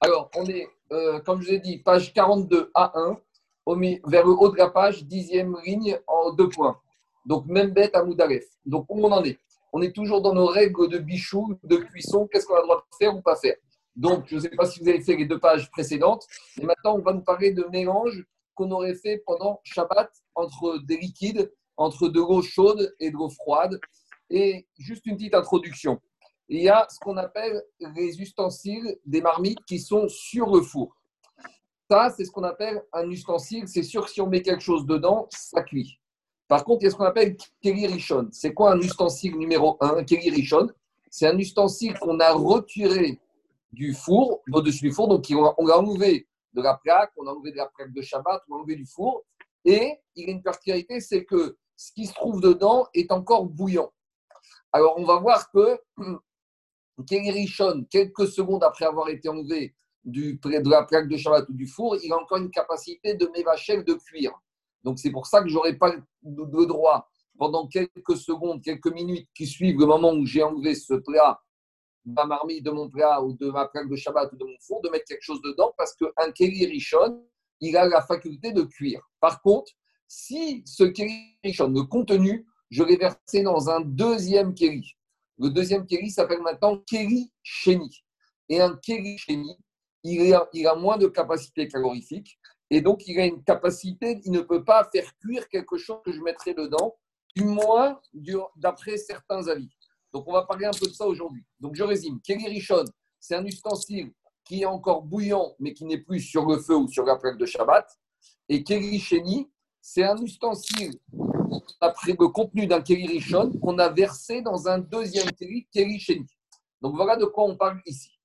Alors, on est, euh, comme je vous ai dit, page 42 A1, au mi- vers le haut de la page, dixième ligne en deux points. Donc, même bête à Moudalef. Donc, où on en est? On est toujours dans nos règles de bichou, de cuisson. Qu'est-ce qu'on a le droit de faire ou pas faire? Donc, je ne sais pas si vous avez fait les deux pages précédentes. Et maintenant, on va nous parler de mélange qu'on aurait fait pendant Shabbat entre des liquides, entre de l'eau chaude et de l'eau froide. Et juste une petite introduction. Il y a ce qu'on appelle les ustensiles des marmites qui sont sur le four. Ça, c'est ce qu'on appelle un ustensile. C'est sûr que si on met quelque chose dedans, ça cuit. Par contre, il y a ce qu'on appelle Kelly Rishon. C'est quoi un ustensile numéro 1 Kelly Rishon, c'est un ustensile qu'on a retiré du four, au-dessus du four. Donc, on l'a enlevé de la plaque, on a enlevé de la plaque de Shabbat, on a enlevé du four. Et il a une particularité, c'est que ce qui se trouve dedans est encore bouillant. Alors, on va voir que Kelly Rishon, quelques secondes après avoir été enlevé du, de la plaque de Shabbat ou du four, il a encore une capacité de mévachel de cuire. Donc, c'est pour ça que je n'aurai pas le droit, pendant quelques secondes, quelques minutes qui suivent le moment où j'ai enlevé ce plat, ma marmite de mon plat ou de ma plaque de Shabbat ou de mon four, de mettre quelque chose dedans parce qu'un Kelly Rishon, il a la faculté de cuire. Par contre, si ce Kelly Rishon, le contenu, je l'ai versé dans un deuxième Kelly. Le deuxième Kelly s'appelle maintenant Kelly Sheni. Et un Kelly Sheni, il a, il a moins de capacité calorifique. Et donc, il a une capacité, il ne peut pas faire cuire quelque chose que je mettrai dedans, du moins d'après certains avis. Donc, on va parler un peu de ça aujourd'hui. Donc, je résume. Kelly Rishon, c'est un ustensile qui est encore bouillant, mais qui n'est plus sur le feu ou sur la plaque de Shabbat. Et Kelly Sheni, c'est un ustensile, après le contenu d'un Kelly Rishon, qu'on a versé dans un deuxième Kelly, Kelly Sheni. Donc, voilà de quoi on parle ici.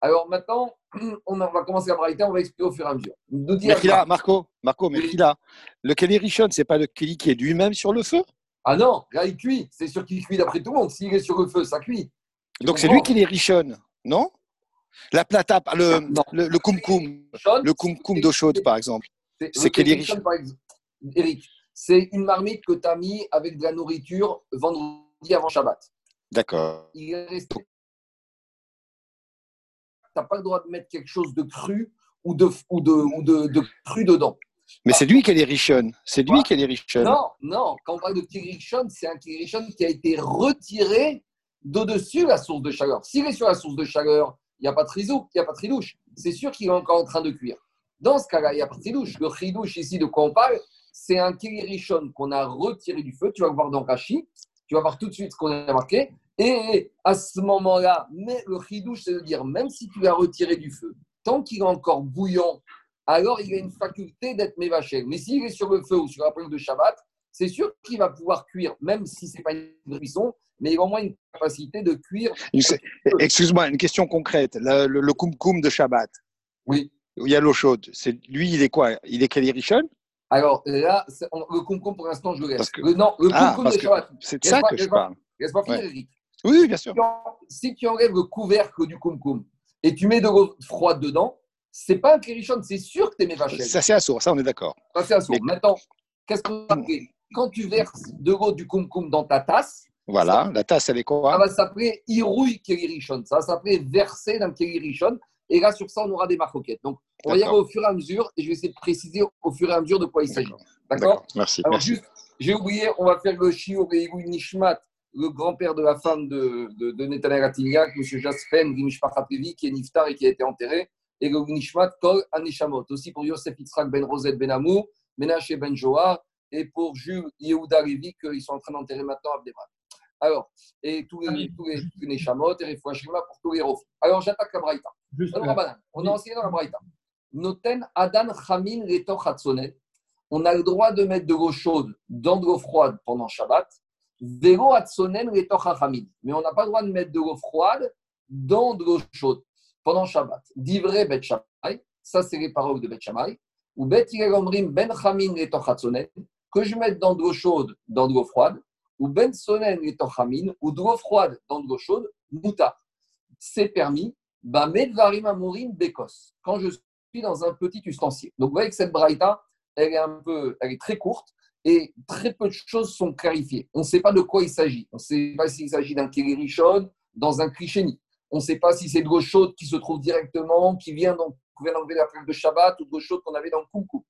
Alors maintenant, on va commencer à braïter, on va expliquer au fur et à mesure. Nous dire mais là, Marco, Marco, mais oui. là, le Kelly Rishon, c'est pas le Kelly qui est lui-même sur le feu? Ah non, là il cuit. C'est sûr qu'il cuit d'après tout le monde. S'il est sur le feu, ça cuit. Donc c'est lui qui les Rishon, non? La plata, le, non. le, le kumkum, le kumkum d'eau chaude par exemple. C'est Kelly Rishon. Par exemple, Eric, c'est une marmite que tu as mis avec de la nourriture vendredi avant Shabbat. D'accord. Il est resté tu n'as pas le droit de mettre quelque chose de cru ou de, ou de, ou de, de cru dedans. Mais c'est lui qui est les richonnes. C'est lui qui est les richonnes. Non, non. Quand on parle de kirichon, c'est un kirichon qui a été retiré d'au-dessus la source de chaleur. S'il est sur la source de chaleur, il n'y a pas de trisou, il n'y a pas de tridouche. C'est sûr qu'il est encore en train de cuire. Dans ce cas-là, il n'y a pas de tridouche. Le tridouche ici de quoi on parle, c'est un kirichon qu'on a retiré du feu. Tu vas le voir dans Rashi. Tu vas voir tout de suite ce qu'on a marqué. Et à ce moment-là, mais le chidouche, c'est de dire, même si tu l'as retiré du feu, tant qu'il est encore bouillant, alors il a une faculté d'être mévaché. Mais s'il est sur le feu ou sur la plaque de Shabbat, c'est sûr qu'il va pouvoir cuire, même si ce n'est pas une cuisson, mais il a au moins une capacité de cuire. Excuse-moi, une question concrète. Le, le, le kumkum de Shabbat, oui. où il y a l'eau chaude, c'est, lui, il est quoi? Il est Kelly Alors là, on, le kumkum, pour l'instant, je le laisse. Que... Le, non, le ah, de Shabbat. C'est de ça que je parle. Laisse-moi finir, Eric. Oui, bien sûr. Si tu enlèves le couvercle du kumkum et tu mets de l'eau froide dedans, c'est pas un kirichon, c'est sûr que tu es mévaché. Ça, c'est assourd, ça, on est d'accord. Ça, c'est assourd. Mais... Maintenant, qu'est-ce qu'on va Quand tu verses de l'eau du kumkum dans ta tasse, voilà, ça, la tasse, elle est quoi? Ça va s'appeler irouille kirichon. Ça va s'appeler verser dans kirichon. Et là, sur ça, on aura des marcoquettes. Donc, on va y aller au fur et à mesure et je vais essayer de préciser au fur et à mesure de quoi il s'agit. D'accord Merci. Alors, merci. juste, j'ai oublié, on va faire le shiur et Nishmat le grand-père de la femme de, de, de Netanyahu Atiliak, M. Jaspen Gimishpachatevi, qui est Niftar et qui a été enterré, et le Nishmat Kol Anishamot, aussi pour Yosef Yitzhak Ben Rosette Ben Amou, Menaché Ben Joar, et pour Jules Yehuda Levi, qu'ils sont en train d'enterrer maintenant à Abdeman. Alors, et tous les, tous les, tous les Neshamot, et les Fouachima pour tous les Rof. Alors, j'attaque la Braïta. On a enseigné dans la Braïta. Noten Adan Chamin. On a le droit de mettre de l'eau chaude dans de l'eau froide pendant Shabbat. Vélo atsonen Mais on n'a pas le droit de mettre de l'eau froide dans de l'eau chaude pendant Shabbat. Divré bet Shammai, ça c'est les paroles de bet Shammai. Ou bet Yegomrim ben chamin que je mette dans de l'eau chaude, dans de l'eau froide. Ou ben sonen letochamin, ou de l'eau froide dans de l'eau chaude, muta. C'est permis. Bah, medvarim amorim bekos. Quand je dans un petit ustensile. Donc vous voyez que cette braïta, elle est un peu, elle est très courte et très peu de choses sont clarifiées. On ne sait pas de quoi il s'agit. On ne sait pas s'il s'agit d'un Kéririchon, dans un Krisheni. On ne sait pas si c'est de l'eau chaude qui se trouve directement, qui vient d'enlever la plaque de Shabbat ou de l'eau chaude qu'on avait dans le coucou.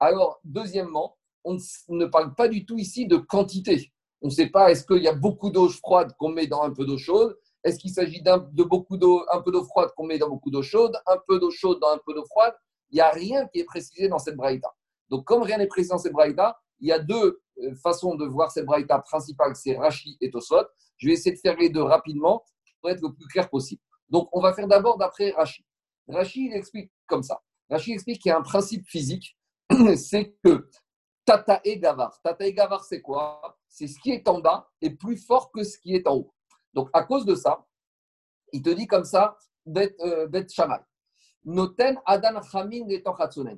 Alors, deuxièmement, on ne parle pas du tout ici de quantité. On ne sait pas est-ce qu'il y a beaucoup d'eau froide qu'on met dans un peu d'eau chaude, est-ce qu'il s'agit de beaucoup d'eau, un peu d'eau froide qu'on met dans beaucoup d'eau chaude, un peu d'eau chaude dans un peu d'eau froide? Il n'y a rien qui est précisé dans cette braïta. Donc, comme rien n'est précisé dans cette braïta, il y a deux euh, façons de voir cette braïta principale, c'est Rashi et Tosot. Je vais essayer de faire les deux rapidement pour être le plus clair possible. Donc, on va faire d'abord d'après Rashi. Rashi, explique comme ça. Rashi explique qu'il y a un principe physique, c'est que Tata et Gavar. Tata et Gavar, c'est quoi? C'est ce qui est en bas est plus fort que ce qui est en haut. Donc, à cause de ça, il te dit comme ça, Bet, euh. Noten Adan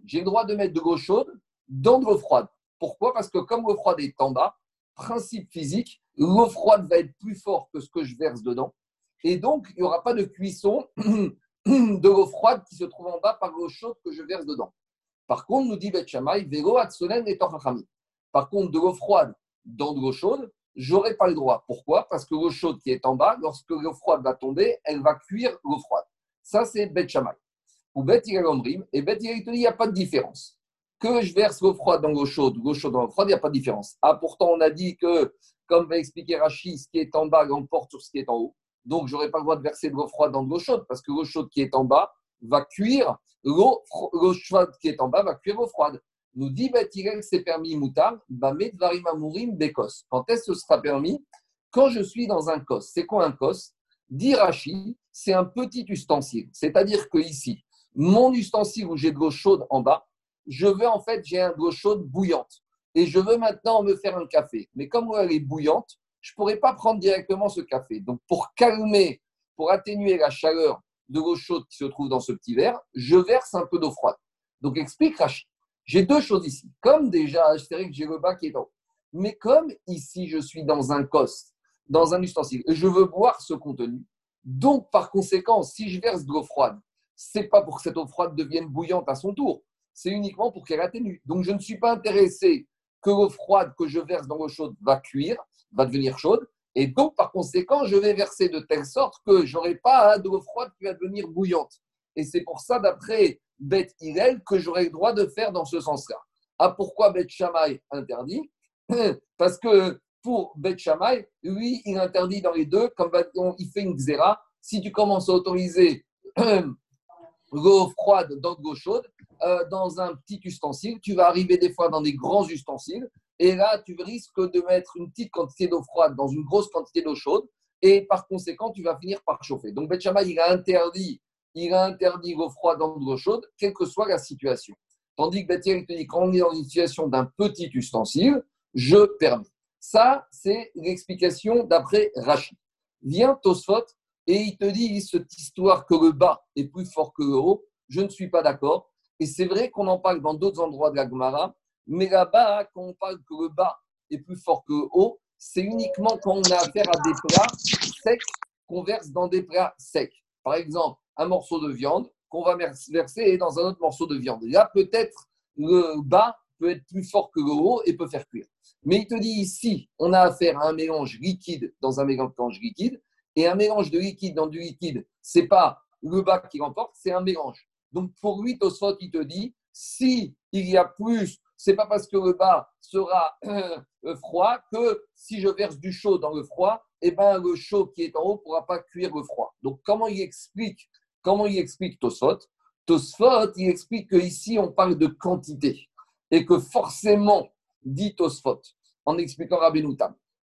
J'ai le droit de mettre de l'eau chaude dans de l'eau froide. Pourquoi? Parce que comme l'eau froide est en bas, principe physique, l'eau froide va être plus fort que ce que je verse dedans. Et donc, il n'y aura pas de cuisson de l'eau froide qui se trouve en bas par l'eau chaude que je verse dedans. Par contre, nous dit Bet Shammai, Vero Atsonen et Par contre, de l'eau froide dans de l'eau chaude, j'aurai pas le droit. Pourquoi? Parce que l'eau chaude qui est en bas, lorsque l'eau froide va tomber, elle va cuire l'eau froide. Ça, c'est Bet. Ou Bet Omrim, et Bet il il n'y a pas de différence. Que je verse l'eau froide dans l'eau chaude, l'eau chaude dans l'eau froide, il n'y a pas de différence. Ah, pourtant, on a dit que, comme va expliquer Rachid, ce qui est en bas l'emporte sur ce qui est en haut. Donc, je n'aurai pas le droit de verser de l'eau froide dans l'eau chaude, parce que l'eau chaude qui est en bas va cuire, l'eau chaude qui est en bas va cuire l'eau froide. Nous dit Batirel, c'est permis moutar, mourim bekos. Quand est-ce que ce sera permis? Quand je suis dans un kos. C'est quoi un kos Dirachi, c'est un petit ustensile. C'est-à-dire que ici, mon ustensile où j'ai de l'eau chaude en bas, je veux en fait, j'ai de l'eau chaude bouillante. Et je veux maintenant me faire un café. Mais comme elle est bouillante, je ne pourrais pas prendre directement ce café. Donc, pour calmer, pour atténuer la chaleur de l'eau chaude qui se trouve dans ce petit verre, je verse un peu d'eau froide. Donc, explique Rachid. J'ai deux choses ici. Comme déjà, dirais que j'ai le bas qui est en Mais comme ici, je suis dans un cos, dans un ustensile, et je veux boire ce contenu, donc par conséquent, si je verse de l'eau froide, c'est pas pour que cette eau froide devienne bouillante à son tour, c'est uniquement pour qu'elle atténue. Donc je ne suis pas intéressé que l'eau froide que je verse dans l'eau chaude va cuire, va devenir chaude, et donc par conséquent, je vais verser de telle sorte que je n'aurai pas de l'eau froide qui va devenir bouillante. Et c'est pour ça, d'après Beth Hillel que j'aurais le droit de faire dans ce sens-là. Ah, pourquoi Beth Shammai interdit? Parce que pour Beth Shammai, lui, il interdit dans les deux, comme il fait une xéra. Si tu commences à autoriser l'eau froide dans l'eau chaude, euh, dans un petit ustensile, tu vas arriver des fois dans des grands ustensiles, et là, tu risques de mettre une petite quantité d'eau froide dans une grosse quantité d'eau chaude, et par conséquent, tu vas finir par chauffer. Donc, Beth Shammai, il a interdit il a interdit l'eau froide dans l'eau chaude, quelle que soit la situation. Tandis que Bethel, il te dit, quand on est dans une situation d'un petit ustensile, je permets. Ça, c'est l'explication d'après Rachid. Vient Tosfot et il te dit cette histoire que le bas est plus fort que le haut. Je ne suis pas d'accord. Et c'est vrai qu'on en parle dans d'autres endroits de la Gemara, mais là-bas, quand on parle que le bas est plus fort que le haut, c'est uniquement quand on a affaire à des plats secs qu'on verse dans des plats secs. Par exemple, un morceau de viande qu'on va verser dans un autre morceau de viande. Là, peut-être le bas peut être plus fort que le haut et peut faire cuire. Mais il te dit ici, on a affaire à un mélange liquide dans un mélange liquide, et un mélange de liquide dans du liquide, c'est pas le bas qui remporte, c'est un mélange. Donc pour lui, Tosfot, il te dit, si il y a plus, c'est pas parce que le bas sera euh, froid que si je verse du chaud dans le froid, eh ben le chaud qui est en haut ne pourra pas cuire le froid. Donc comment il explique Comment il explique Tosfot? Tosfot, il explique qu'ici, on parle de quantité. Et que forcément, dit Tosfot, en expliquant Rabbi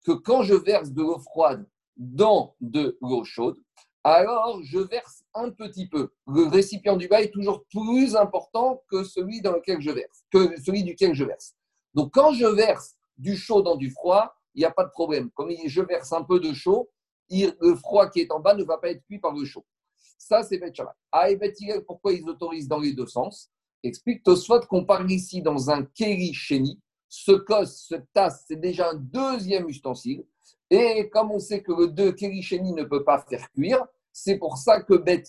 que quand je verse de l'eau froide dans de l'eau chaude, alors je verse un petit peu. Le récipient du bas est toujours plus important que celui dans lequel je verse, que celui duquel je verse. Donc quand je verse du chaud dans du froid, il n'y a pas de problème. Comme je verse un peu de chaud, le froid qui est en bas ne va pas être cuit par le chaud. Ça, c'est Bet. Ah, et Bet pourquoi ils autorisent dans les deux sens? Explique Tosfot qu'on parle ici dans un Keri. Ce cos, ce tasse, c'est déjà un deuxième ustensile. Et comme on sait que le deux Keri ne peut pas faire cuire, c'est pour ça que Bet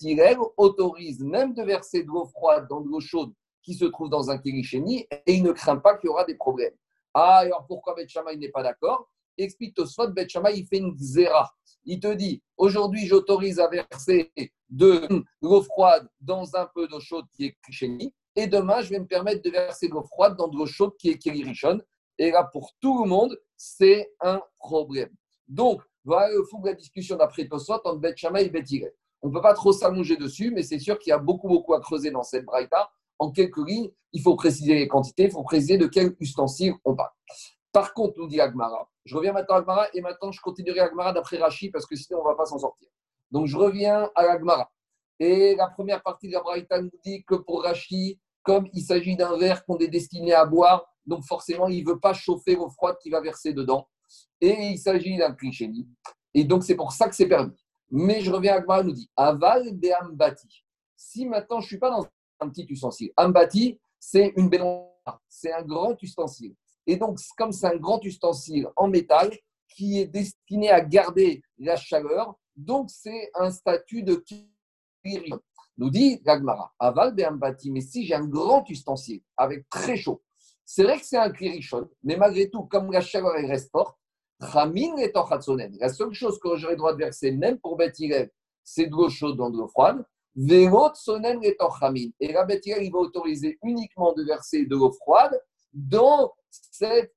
autorise même de verser de l'eau froide dans de l'eau chaude qui se trouve dans un Keri et il ne craint pas qu'il y aura des problèmes. Ah, alors pourquoi Bet Shammai n'est pas d'accord? Explique Tosfot, Bet il fait une zéra. Il te dit, aujourd'hui, j'autorise à verser de l'eau froide dans un peu d'eau chaude qui est Krisheni, et demain, je vais me permettre de verser de l'eau froide dans de l'eau chaude qui est Kirishon. Et là, pour tout le monde, c'est un problème. Donc, voilà le fond de la discussion d'après Tosfot entre Bet et Bet On ne peut pas trop s'allonger dessus, mais c'est sûr qu'il y a beaucoup, beaucoup à creuser dans cette braïta. En quelques lignes, il faut préciser les quantités, il faut préciser de quel ustensile on parle. Par contre, nous dit Agmara, je reviens maintenant à Agmara et maintenant je continuerai Agmara d'après Rachi parce que sinon on ne va pas s'en sortir. Donc je reviens à Agmara. Et la première partie de la Braïta nous dit que pour Rachi, comme il s'agit d'un verre qu'on est destiné à boire, donc forcément il ne veut pas chauffer l'eau froide qu'il va verser dedans. Et il s'agit d'un cliché. Et donc c'est pour ça que c'est permis. Mais je reviens à Agmara nous dit Aval de Ambati. Si maintenant je ne suis pas dans un petit ustensile, Ambati, c'est une baignoire, c'est un grand ustensile. Et donc, comme c'est un grand ustensile en métal qui est destiné à garder la chaleur, donc c'est un statut de kirishon. Nous dit Gagmara, aval bati, mais si j'ai un grand ustensile avec très chaud, c'est vrai que c'est un kirishon, mais malgré tout, comme la chaleur reste forte, Ramin est en La seule chose que j'aurais droit de verser, même pour Betirev, c'est de l'eau chaude dans de l'eau froide. Et la Betirev, il va autoriser uniquement de verser de l'eau froide dans cette,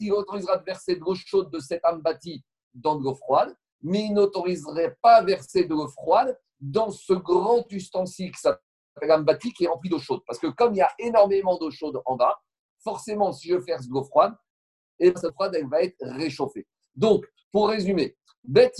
il autorisera de verser de l'eau chaude de cette âme bâtie dans de l'eau froide, mais il n'autoriserait pas verser de l'eau froide dans ce grand ustensile qui s'appelle âme bâtie qui est rempli d'eau chaude. Parce que comme il y a énormément d'eau chaude en bas, forcément, si je verse de l'eau froide, et eh cette froide, elle va être réchauffée. Donc, pour résumer, Beth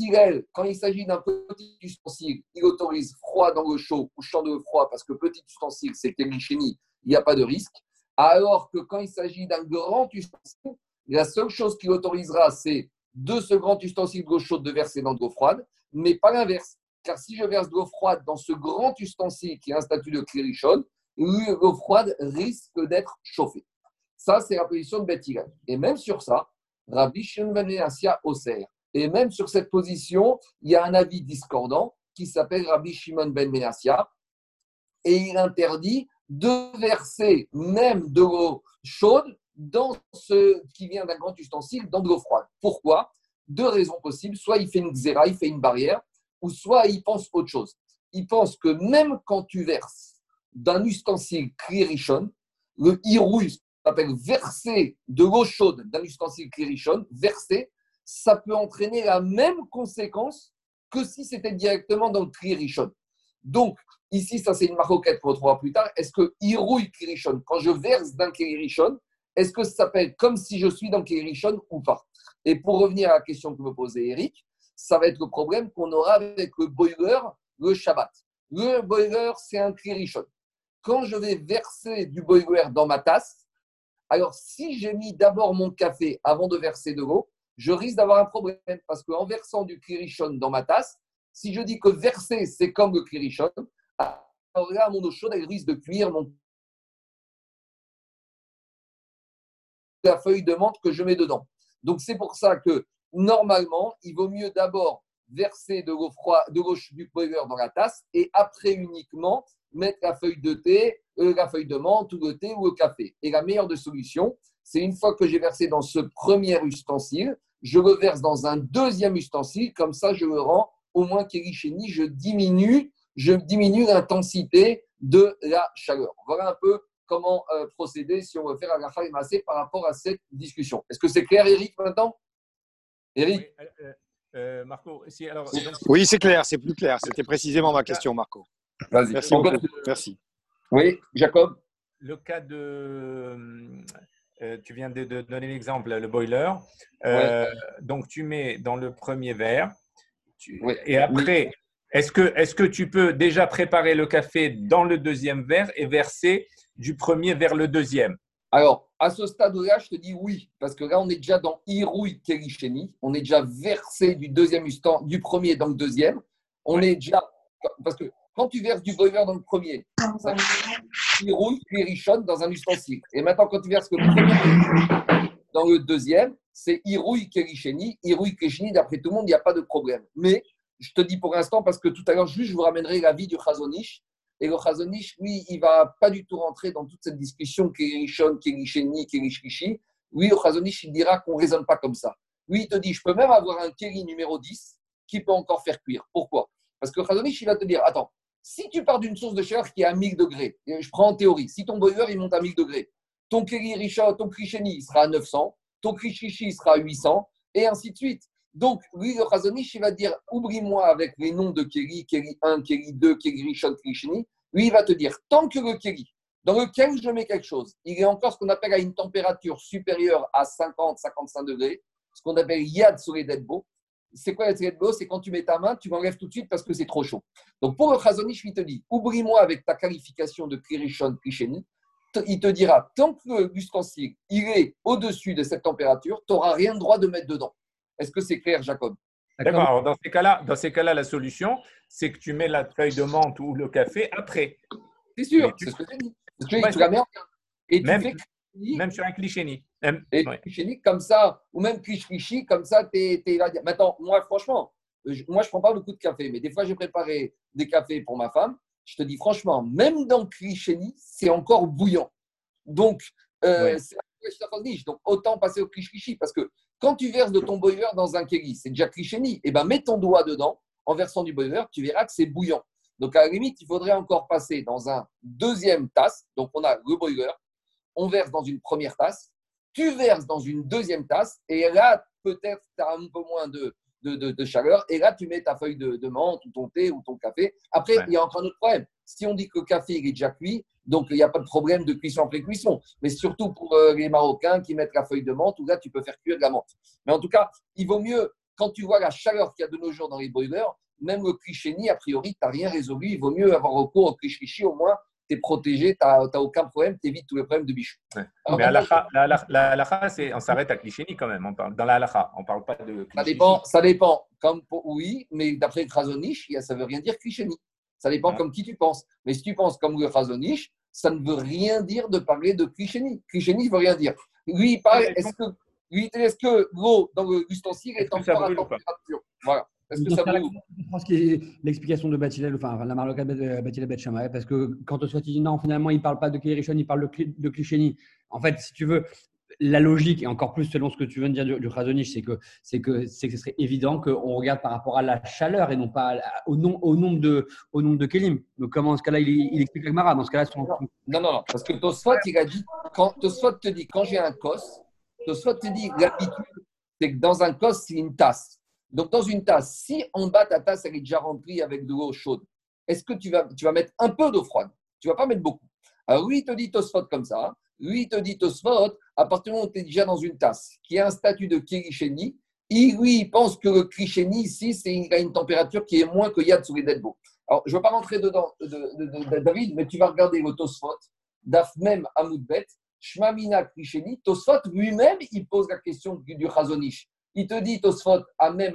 quand il s'agit d'un petit ustensile, il autorise froid dans le chaud ou chaud de froid parce que petit ustensile, c'est Kémicheni, il n'y a pas de risque. Alors que quand il s'agit d'un grand ustensile, la seule chose qu'il autorisera, c'est de ce grand ustensile d'eau chaude de verser dans de l'eau froide, mais pas l'inverse. Car si je verse de l'eau froide dans ce grand ustensile qui est un statut de Klérichon, l'eau froide risque d'être chauffée. Ça, c'est la position de Beth Et même sur ça, Rabbi Shimon ben Oser. Et même sur cette position, il y a un avis discordant qui s'appelle Rabbi Shimon ben Menassia. Et il interdit de verser même de l'eau chaude dans ce qui vient d'un grand ustensile, dans de l'eau froide. Pourquoi? Deux raisons possibles. Soit il fait une xéra, il fait une barrière, ou soit il pense autre chose. Il pense que même quand tu verses d'un ustensile klirichon, le irouille s'appelle verser de l'eau chaude d'un ustensile klirichon, verser, ça peut entraîner la même conséquence que si c'était directement dans le klirichon. Donc, Ici, ça c'est une maroquette qu'on retrouvera plus tard. Est-ce que Irouille Kirishon, quand je verse dans Kirishon, est-ce que ça s'appelle comme si je suis dans Kirishon ou pas? Et pour revenir à la question que me posait Eric, ça va être le problème qu'on aura avec le boiler le Shabbat. Le boiler, c'est un Kirishon. Quand je vais verser du boiler dans ma tasse, alors si j'ai mis d'abord mon café avant de verser de l'eau, je risque d'avoir un problème parce qu'en versant du Kirishon dans ma tasse, si je dis que verser, c'est comme le Kirishon, alors là, mon eau chaude, elle risque de cuire la feuille de menthe que je mets dedans. Donc, c'est pour ça que normalement, il vaut mieux d'abord verser de l'eau froide, de l'eau du boiler dans la tasse et après uniquement mettre la feuille de thé, euh, la feuille de menthe ou le thé ou le café. Et la meilleure des solutions, c'est une fois que j'ai versé dans ce premier ustensile, je le verse dans un deuxième ustensile, comme ça je le rends au moins kélichéni, je diminue je diminue l'intensité de la chaleur. Voilà un peu comment euh, procéder si on veut faire un massé par rapport à cette discussion. Est-ce que c'est clair, Eric, maintenant? Eric? Oui, euh, euh, Marco, oui c'est clair, c'est plus clair. C'était précisément ma question, Marco. Vas-y. Merci, Merci. Oui, Jacob? Le cas de. tu viens de, donner l'exemple, le boiler. Donc, tu mets dans le premier verre. Et après, est-ce que, est que tu peux déjà préparer le café dans le deuxième verre et verser du premier vers le deuxième? Alors, à ce stade-là, je te dis oui, parce que là, on est déjà dans Irouï Kerisheni. On est déjà versé du deuxième du premier dans le deuxième. On est déjà. Parce que quand tu verses du boiler dans le premier, ça Irouï Kerishon dans un ustensile. Et maintenant, quand tu verses le premier dans le deuxième, c'est Irouï Kerisheni. Irouï Kerisheni, d'après tout le monde, il n'y a pas de problème. Mais je te dis pour l'instant parce que tout à l'heure, juste, je vous ramènerai la vie du Chazonish. Et le Chazonish, lui, il va pas du tout rentrer dans toute cette discussion qui est Rishon, qui est qui est le Chazonish, il dira qu'on ne raisonne pas comme ça. Lui, il te dit, je peux même avoir un Kéli numéro 10 qui peut encore faire cuire. Pourquoi? Parce que Khazonich, il va te dire, attends, si tu pars d'une source de chaleur qui est à 1000 degrés, je prends en théorie, si ton boiler, il monte à 1000 degrés, ton Kéli ton Krisheni, il sera à 900, ton Krishishi sera à 800, et ainsi de suite. Donc, lui, le Khazonich, il va dire, oublie-moi avec les noms de Kéli, Kéli 1, Kéli 2, Kéli Rishon, Krisheni. Lui, il va te dire, tant que le Kéli, dans lequel je mets quelque chose, il est encore ce qu'on appelle à une température supérieure à 50-55 degrés, ce qu'on appelle Yad sur les Deadbo. C'est quoi Yad sur C'est quand tu mets ta main, tu m'enlèves tout de suite parce que c'est trop chaud. Donc pour le Chazonich, il te dit oublie-moi avec ta qualification de Kirishon Krisheni. Il te dira tant que l'ustensile il est au-dessus de cette température, tu n'auras rien de droit de mettre dedans. Est-ce que c'est clair, Jacob? D'accord. Dans ces cas-là, dans ces cas-là, la solution, c'est que tu mets la feuille de menthe ou le café après. C'est sûr, c'est ce que tu dis. Et tu même, fais même sur un cliché Et cliché comme ça, ou même cliché comme ça, tu es, là. Maintenant, moi, franchement, moi, je ne prends pas beaucoup de café, mais des fois, j'ai préparé des cafés pour ma femme. Je te dis franchement, même dans cliché c'est encore bouillant. Donc, euh, donc, autant passer au cliché parce que quand tu verses de ton boiler dans un kéli, c'est déjà cliché Et eh ben, mets ton doigt dedans en versant du boiler, tu verras que c'est bouillant. Donc, à la limite, il faudrait encore passer dans un deuxième tasse. Donc, on a le boiler, on verse dans une première tasse, tu verses dans une deuxième tasse, et là, peut-être, tu as un peu moins de, de, chaleur, et là, tu mets ta feuille de, menthe, ou ton thé, ou ton café. Après, il y a encore un autre problème. Si on dit que le café il est déjà cuit, donc il n'y a pas de problème de cuisson après cuisson. Mais surtout pour euh, les Marocains qui mettent la feuille de menthe, où là, tu peux faire cuire de la menthe. Mais en tout cas, il vaut mieux, quand tu vois la chaleur qu'il y a de nos jours dans les boilers, même le cliché a priori, tu n'as rien résolu. Il vaut mieux avoir recours au cliché au moins tu es protégé, tu n'as aucun problème, tu évites tous les problèmes de bichou. Mais à la on s'arrête à cliché quand même. On parle, dans la on ne parle pas de Ça dépend, ça dépend. Comme oui, mais d'après Krasonich, ça ne veut rien dire cliché Ça dépend comme qui tu penses. Mais si tu penses comme le Krasonich, ça ne veut rien dire de parler de cliché Cliché ne veut rien dire. Lui, il parle, est-ce que, est que l'eau dans l'ustensile est, est encore à température? Voilà. Je pense que l'explication de Batilel, enfin la Marloca de Batilel Betchamaï, parce que quand on soit dit non, finalement, il ne parle pas de Kirishon, il parle de Klisheni. En fait, si tu veux, la logique, et encore plus selon ce que tu viens de dire du, du c'est que, c'est que, c'est que ce serait évident qu'on regarde par rapport à la chaleur et non pas au, nom, au, nombre de, au nombre de Kelim. Donc, comment, dans ce cas-là, il, il explique Mara Dans ce cas-là, son... non, non, non, parce que Tosfot, il a dit, quand Tosfot te dit, quand j'ai un cos, Tosfot te dit, l'habitude, c'est que dans un cos, c'est une tasse. Donc, dans une tasse, si en bas ta tasse elle est déjà remplie avec de l'eau chaude, est-ce que tu vas, tu vas mettre un peu d'eau froide? Tu ne vas pas mettre beaucoup. Alors, lui, il te dit Tosfot comme ça. Lui, il te dit Tosfot, à partir du moment où tu es déjà dans une tasse qui a un statut de Kirisheni, il, lui, pense que le Krisheni, ici, c'est a une température qui est moins que Yad sous les Deadbo. Alors, je ne veux pas rentrer dedans, de, David, mais tu vas regarder le Tosfot, Daf Amoudbet, Shmamina Krisheni. Tosfot lui-même, il pose la question du Chazonish il te dit Tosfot à même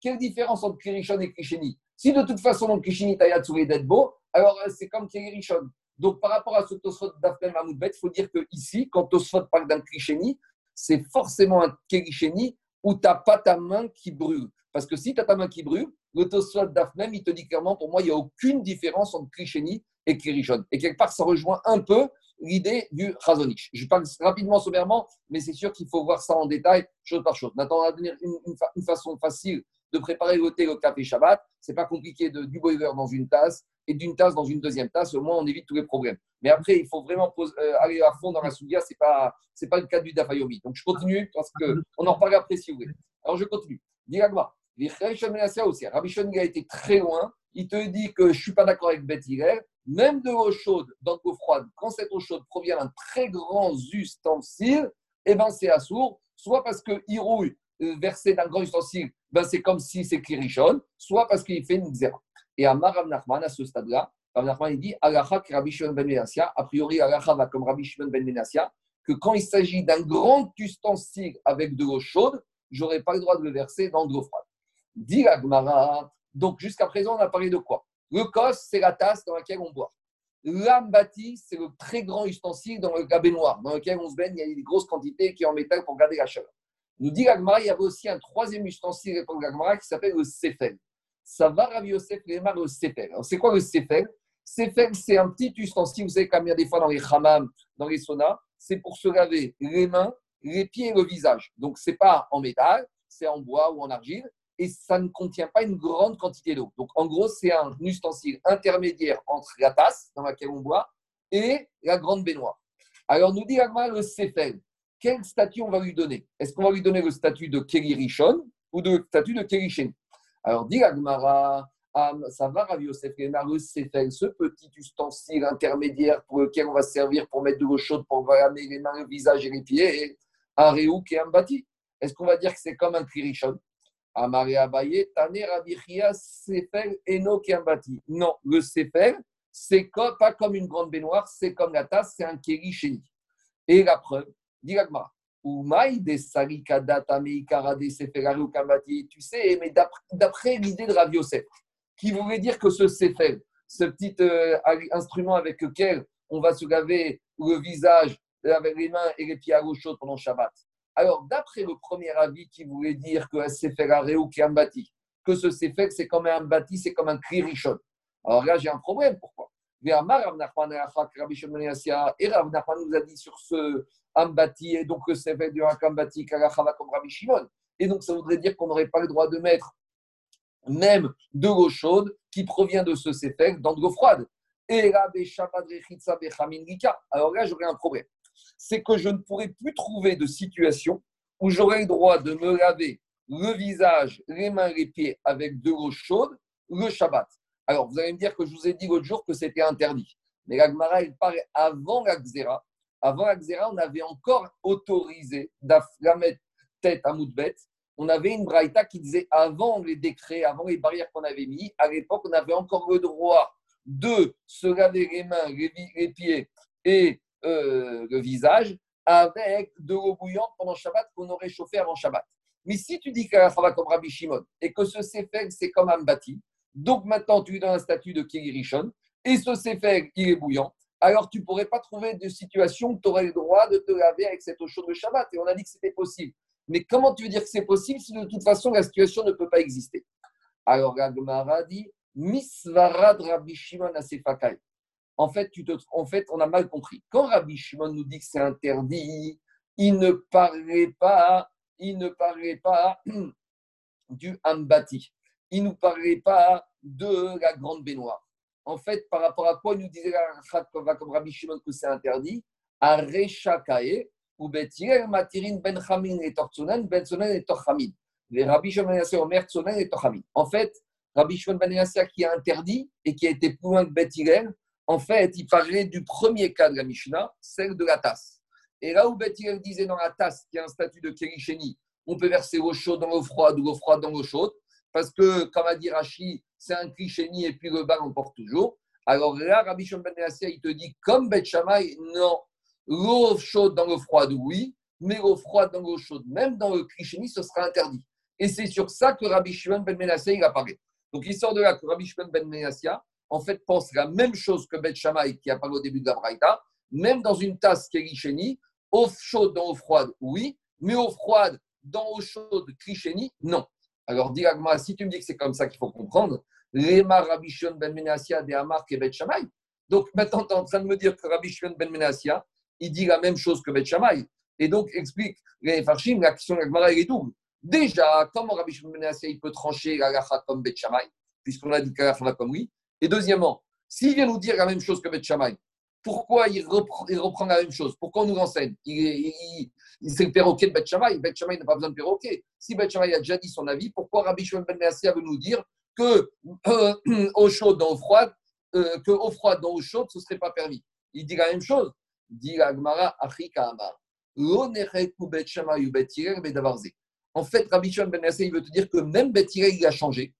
quelle différence entre Kirishon et Krisheni Si de toute façon, dans Krisheni, Tayat sur les beau, alors euh, c'est comme Kirishon. Donc par rapport à ce Tosfot d'Afnem à il faut dire que ici, quand Tosfot parle d'un Krisheni, c'est forcément un Kirisheni où tu n'as pas ta main qui brûle. Parce que si tu as ta main qui brûle, le Tosfot d'Afnem, il te dit clairement, pour moi, il n'y a aucune différence entre Krisheni et Kirishon. Et quelque part, ça rejoint un peu l'idée du Razonich. Je parle rapidement, sommairement, mais c'est sûr qu'il faut voir ça en détail, chose par chose. Maintenant, on va donner une, façon facile de préparer le thé, le café Shabbat. C'est pas compliqué de, du boiler dans une tasse et d'une tasse dans une deuxième tasse. Au moins, on évite tous les problèmes. Mais après, il faut vraiment euh, aller à fond dans la soudia. C'est pas, pas le cas du Dafayomi. Donc, je continue parce que on en parle après si vous voulez. Alors, je continue. Diragma. Rabbi Shon, a été très loin. Il te dit que je suis pas d'accord avec Beth même de l'eau chaude dans l'eau froide, quand cette eau chaude provient d'un très grand ustensile, eh ben c'est assourd, soit parce qu'il rouille euh, versé d'un grand ustensile, ben c'est comme si c'est Kirishon, soit parce qu'il fait une xéra. Et à Marav Nachman, à ce stade-là, Rav il dit Rabbi Shimon ben a priori Alacha va comme Rabbi Shimon ben que quand il s'agit d'un grand ustensile avec de l'eau chaude, j'aurais pas le droit de le verser dans de l'eau froide. Dit Agmara, donc jusqu'à présent on a parlé de quoi? Le kos, c'est la tasse dans laquelle on boit. L'ambati, c'est le très grand ustensile dans le baignoire, dans lequel on se baigne. Il y a des grosses quantités qui est en métal pour garder la chaleur. Nous dit l'Agmara, il y avait aussi un troisième ustensile pour l'Agmara qui s'appelle le sefel. Ça va, Rav Yosef, le sefel. Alors, c'est quoi le sefel Sefel, c'est un petit ustensile, vous savez, comme il y a des fois dans les hammams, dans les saunas, c'est pour se laver les mains les pieds et le visage. Donc, ce n'est pas en métal, c'est en bois ou en argile, et ça ne contient pas une grande quantité d'eau. Donc, en gros, c'est un ustensile intermédiaire entre la tasse dans laquelle on boit et la grande baignoire. Alors, nous dit Agma le Sefel. Quel statut on va lui donner? Est-ce qu'on va lui donner le statut de Keri Rishon ou le statut de Keri Shen Alors, dit Agmara, ça va, Rav Yosef le Sefel, ce petit ustensile intermédiaire pour lequel on va servir pour mettre de l'eau chaude, pour laver les mains, le visage et les pieds, un réou qui est un bâti. Est-ce qu'on va dire que c'est comme un Kirishon Amare Abaye, Tane Sefel, Eno bâti. Non, le Sefel, c'est pas comme une grande baignoire, c'est comme la tasse, c'est un Kirisheni. Et la preuve, dit Gagmara. Tu sais, mais d'après l'idée de Rav Yosef, qui voulait dire que ce Sefer, ce petit euh, instrument avec lequel on va se laver le visage avec les mains et les pieds à l'eau chaude pendant Shabbat. Alors, d'après le premier avis qui voulait dire que que ce c'est comme un bâti, c'est comme un Kririchon. Alors là, j'ai un problème. Pourquoi? Et Rav Nachman nous a dit sur ce Ambati, et donc le Sefer du Ambati, comme Rabbi Shimon. Et donc, ça voudrait dire qu'on n'aurait pas le droit de mettre même de l'eau chaude qui provient de ce Sefer dans de l'eau froide. Et Alors là, j'aurais un problème. C'est que je ne pourrais plus trouver de situation où j'aurais le droit de me laver le visage, les mains, les pieds avec de l'eau chaude le Shabbat. Alors, vous allez me dire que je vous ai dit l'autre jour que c'était interdit. Mais la Gemara, il paraît avant la. Avant la on avait encore autorisé la mettre tête à Moudbet on avait une braïta qui disait avant les décrets, avant les barrières qu'on avait mis, à l'époque, on avait encore le droit de se laver les mains, les, pieds et euh, le visage avec de l'eau bouillante pendant Shabbat qu'on aurait chauffé avant Shabbat. Mais si tu dis qu'à va comme Rabbi Shimon et que ce Sefer, c'est comme un bâti, donc maintenant tu es dans un statut de Kirishon et ce Sefer, il est bouillant, alors tu ne pourrais pas trouver de situation où tu aurais le droit de te laver avec cette eau chaude de Shabbat. Et on a dit que c'était possible. Mais comment tu veux dire que c'est possible si de toute façon la situation ne peut pas exister? Alors Gagmara dit Misvarad Rabbi Shimon Asefakai. En fait, tu te, en fait, on a mal compris. Quand Rabbi Shimon nous dit que c'est interdit, il ne parlait pas, il ne parlait pas du Ambati. Il ne nous parlait pas de la grande baignoire. En fait, par rapport à quoi nous disait comme Rabbi Shimon que c'est interdit? À Rechakae, ou Betirel Matirin Ben Chamin et Tortsunan, Ben Sonan et Torchamin. Les Rabbi Shimon Ben Omer Tsunan et Torchamin. En fait, Rabbi Shimon Ben qui a interdit et qui a été plus loin que Betirel, en fait, il parlait du premier cas de la Mishnah, celle de la tasse. Et là où Betirel disait dans la tasse, qui a un statut de Kerisheni, on peut verser l'eau chaude dans l'eau froide ou l'eau froide dans l'eau chaude, parce que, comme a dit Rashi, c'est un Krisheni et puis le bas porte toujours. Alors là, Rabbi Shimon Ben il te dit, comme Bet non, L'eau chaude dans l'eau froide, oui, mais l'eau froide dans l'eau chaude, même dans le Krishni, ce sera interdit. Et c'est sur ça que Rabbi Shimon ben Menassia il apparaît. Donc il sort de là que Rabbi Shimon ben Menassia, en fait, pense la même chose que Bet Shammai qui a parlé au début de la Braïta, même dans une tasse est eau chaude dans l'eau froide, oui, mais eau froide dans l'eau chaude Krishni, non. Alors, dis si tu me dis que c'est comme ça qu'il faut comprendre, Lema Rabbi ben Menassia de Amar et Bet Shammai. Donc maintenant, tu es en train de me dire que Rabbi Shimon ben Menassia, il dit la même chose que Beth Shammai. Et donc, explique les Farshim, la question de la est double. Déjà, comment Rabbi Shimon Ben il peut trancher la comme Beth Shammai, puisqu'on a dit que la va comme oui Et deuxièmement, s'il vient nous dire la même chose que Beth Shammai, pourquoi il reprend, il la même chose? Pourquoi on nous enseigne? Il, il, C'est le perroquet de Beth Shammai. Beth Shammai n'a pas besoin de perroquet. Si Beth Shammai a déjà dit son avis, pourquoi Rabbi Shimon Ben veut nous dire que euh, eau chaude dans eau froide, euh, que eau froide dans eau chaude, ce ne serait pas permis? Il dit la même chose dit Agmara Afrika Amar. En fait, Rabbi Shimon Ben il veut te dire que même Bet il a changé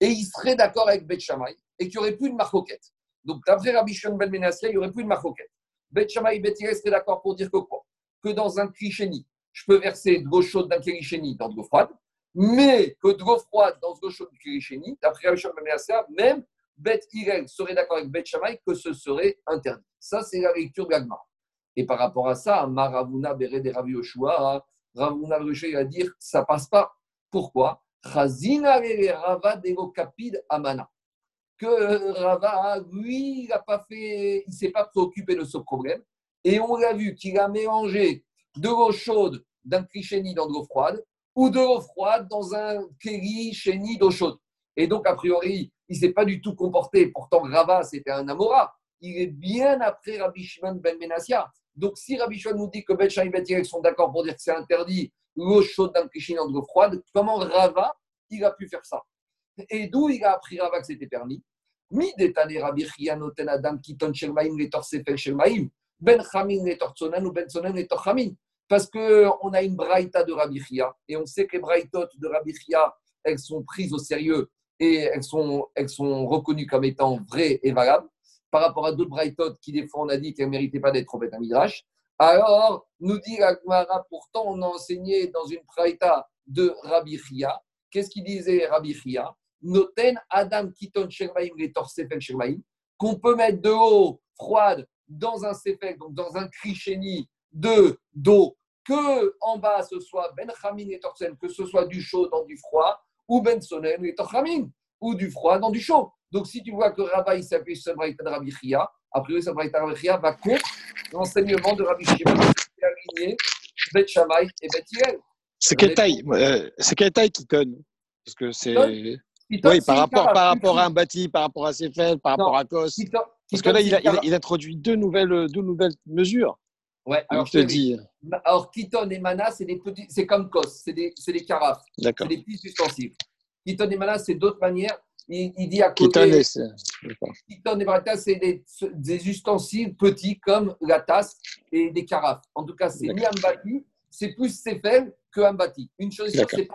et il serait d'accord avec Bet Shammai et qu'il n'y aurait plus de marcoquette. Donc, d'après Rabbi Shimon Ben il n'y aurait plus de marcoquette. Bet Shammai et Bet seraient d'accord pour dire que quoi? Que dans un krisheni, je peux verser de l'eau chaude d'un krisheni dans de l'eau froide, mais que de l'eau froide dans de l'eau chaude du d'après Rabbi Shimon Ben même Bet Irel serait d'accord avec Bet Shammai que ce serait interdit. Ça, c'est la lecture de. Et par rapport à ça, Maravuna Bere de Ravi Yoshua, Ravuna il va dire ça passe pas. Pourquoi? Chazina Rava Amana. Que Rava, lui, il n'a pas fait, il s'est pas préoccupé de ce problème. Et on l'a vu qu'il a mélangé de l'eau chaude d'un chéni dans de l'eau froide ou de l'eau froide dans un chéni d'eau chaude. Et donc, a priori, il ne s'est pas du tout comporté. Pourtant, Rava, c'était un Amora. Il est bien après Rabbi Shimon ben Menassia. Donc, si Rabbi Shimon nous dit que Bet et Bet sont d'accord pour dire que c'est interdit l'eau chaude d'un chéni dans de l'eau froide, comment Rava, il a pu faire ça? Et d'où il a appris Rava que c'était permis? Rabbi Noten Adam Kiton Shelmaim les Torsefel Shelmaim, Ben Chamin les Tortsonan ou Ben Sonan les Torchamin. Parce qu'on a une braïta de Rabbi Chia, et on sait que les braïtotes de Rabbi Chia, elles sont prises au sérieux et elles sont, elles sont reconnues comme étant vraies et valables, par rapport à d'autres braïtotes qui, des fois, on a dit qu'elles ne méritaient pas d'être au Midrash. Alors, nous dit Agmara, pourtant, on a enseigné dans une braïta de Rabbi Chia. Qu'est-ce qu'il disait Rabbi Chia Noten Adam Kiton Shermaim les Torsefel Shermaim, qu'on peut mettre de l'eau froide dans un sefek, donc dans un krichéni de d'eau, que en bas ce soit Ben Chamin et Torsen, que ce soit du chaud dans du froid, ou Ben Sonen et Torchamin, ou du froid dans du chaud. Donc si tu vois que Rabbi s'appuie sur de Rabbi Chia, a priori de Rabbi Chia va contre l'enseignement de Rabbi Shimon qui est aligné Bet Shammai et Bet Yel. C'est quelle taille euh, C'est quelle taille qui conne Parce que c'est. Oui, par rapport, par rapport à un bâti, par rapport à ses par rapport à Kos. Parce que là, il, a, il, introduit deux nouvelles, deux nouvelles mesures. Ouais, alors je te dis. Alors, Kiton et Mana, c'est petits, c'est comme Kos, c'est des, des carafes. C'est des petits ustensiles. Kiton et Mana, c'est d'autres manières. Il, il, dit à côté. Kiton et Mana, c'est des, des, ustensiles petits comme la tasse et des carafes. En tout cas, c'est ni un bâti, c'est plus Sefel que bâti. Une chose sur c'est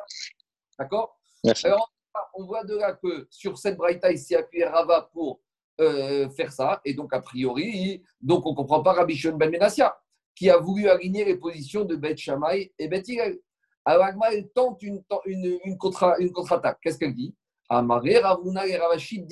D'accord Alors, on voit de là que sur cette braïta, il s'est appuyé Rava pour euh, faire ça. Et donc, a priori, donc on ne comprend pas Rabbi Ben Menassia, qui a voulu aligner les positions de Beth Shammai et Beth Hillel. Alors, elle tente une, une, une, contre, une contre-attaque. Qu'est-ce qu'elle dit? Ravuna et Ravashi,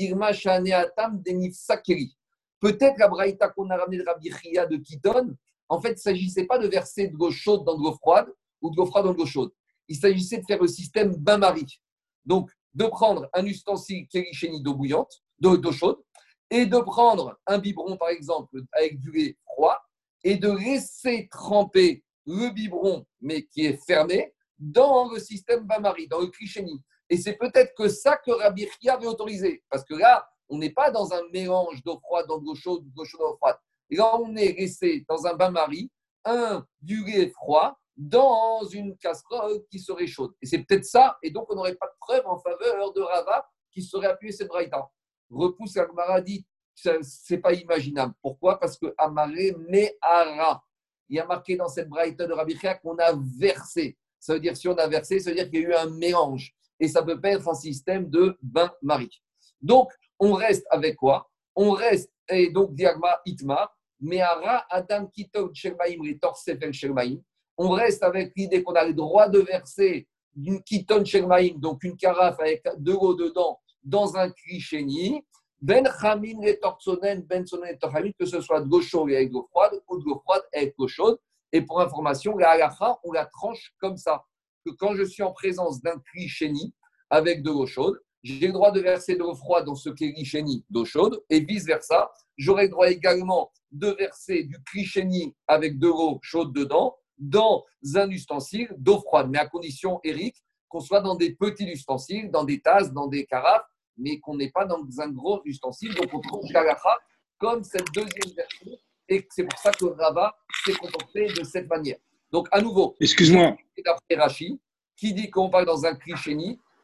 Atam Sakeri. Peut-être la braïta qu'on a ramenée de Rabbi Chia de Kiton, en fait, il ne s'agissait pas de verser de l'eau chaude dans de l'eau froide ou de l'eau froide dans de l'eau chaude. Il s'agissait de faire le système bain-marie. Donc, de prendre un ustensile kérichéni d'eau bouillante, d'eau chaude, et de prendre un biberon, par exemple, avec du lait froid, et de laisser tremper le biberon, mais qui est fermé, dans le système Bamari, dans le Krisheni. Et c'est peut-être que ça que Rabbi Chia avait autorisé. Parce que là, on n'est pas dans un mélange d'eau froide, d'eau chaude, d'eau chaude, d'eau froide. Là, on est laissé dans un bain-marie, un du lait froid, dans une casserole qui serait chaude. Et c'est peut-être ça, et donc on n'aurait pas de preuve en faveur de Rava qui serait appuyé cette braïta. Repousse Agmara dit, c'est pas imaginable. Pourquoi? Parce que Amaré Mehara. Il y a marqué dans cette braïta de Rabbi qu'on a versé. Ça veut dire, si on a versé, ça veut dire qu'il y a eu un mélange. Et ça peut pas être un système de bain-marie. Donc, on reste avec quoi? On reste, et donc, Diagma Itma, Mehara Adam Kitok Shelmaim, Ritor Sefel Shelmaim on reste avec l'idée qu'on a le droit de verser une kiton shelmaïm, donc une carafe avec de l'eau dedans, dans un krichéni, ben chamin et tortsonen, ben sonen et que ce soit de l'eau chaude avec de l'eau froide ou de l'eau froide avec l'eau chaude. Et pour information, la halacha, on la tranche comme ça. Que quand je suis en présence d'un krichéni avec de l'eau chaude, j'ai le droit de verser de l'eau froide dans ce krichéni d'eau chaude et vice-versa. J'aurai le droit également de verser du krichéni avec de l'eau chaude dedans dans un ustensile d'eau froide, mais à condition, Eric, qu'on soit dans des petits ustensiles, dans des tasses, dans des carafes, mais qu'on n'est pas dans un gros ustensile. Donc on trouve Galacha comme cette deuxième version, et c'est pour ça que Rava s'est comporté de cette manière. Donc à nouveau, excuse-moi, d'après Rashi, qui dit qu'on parle dans un cliché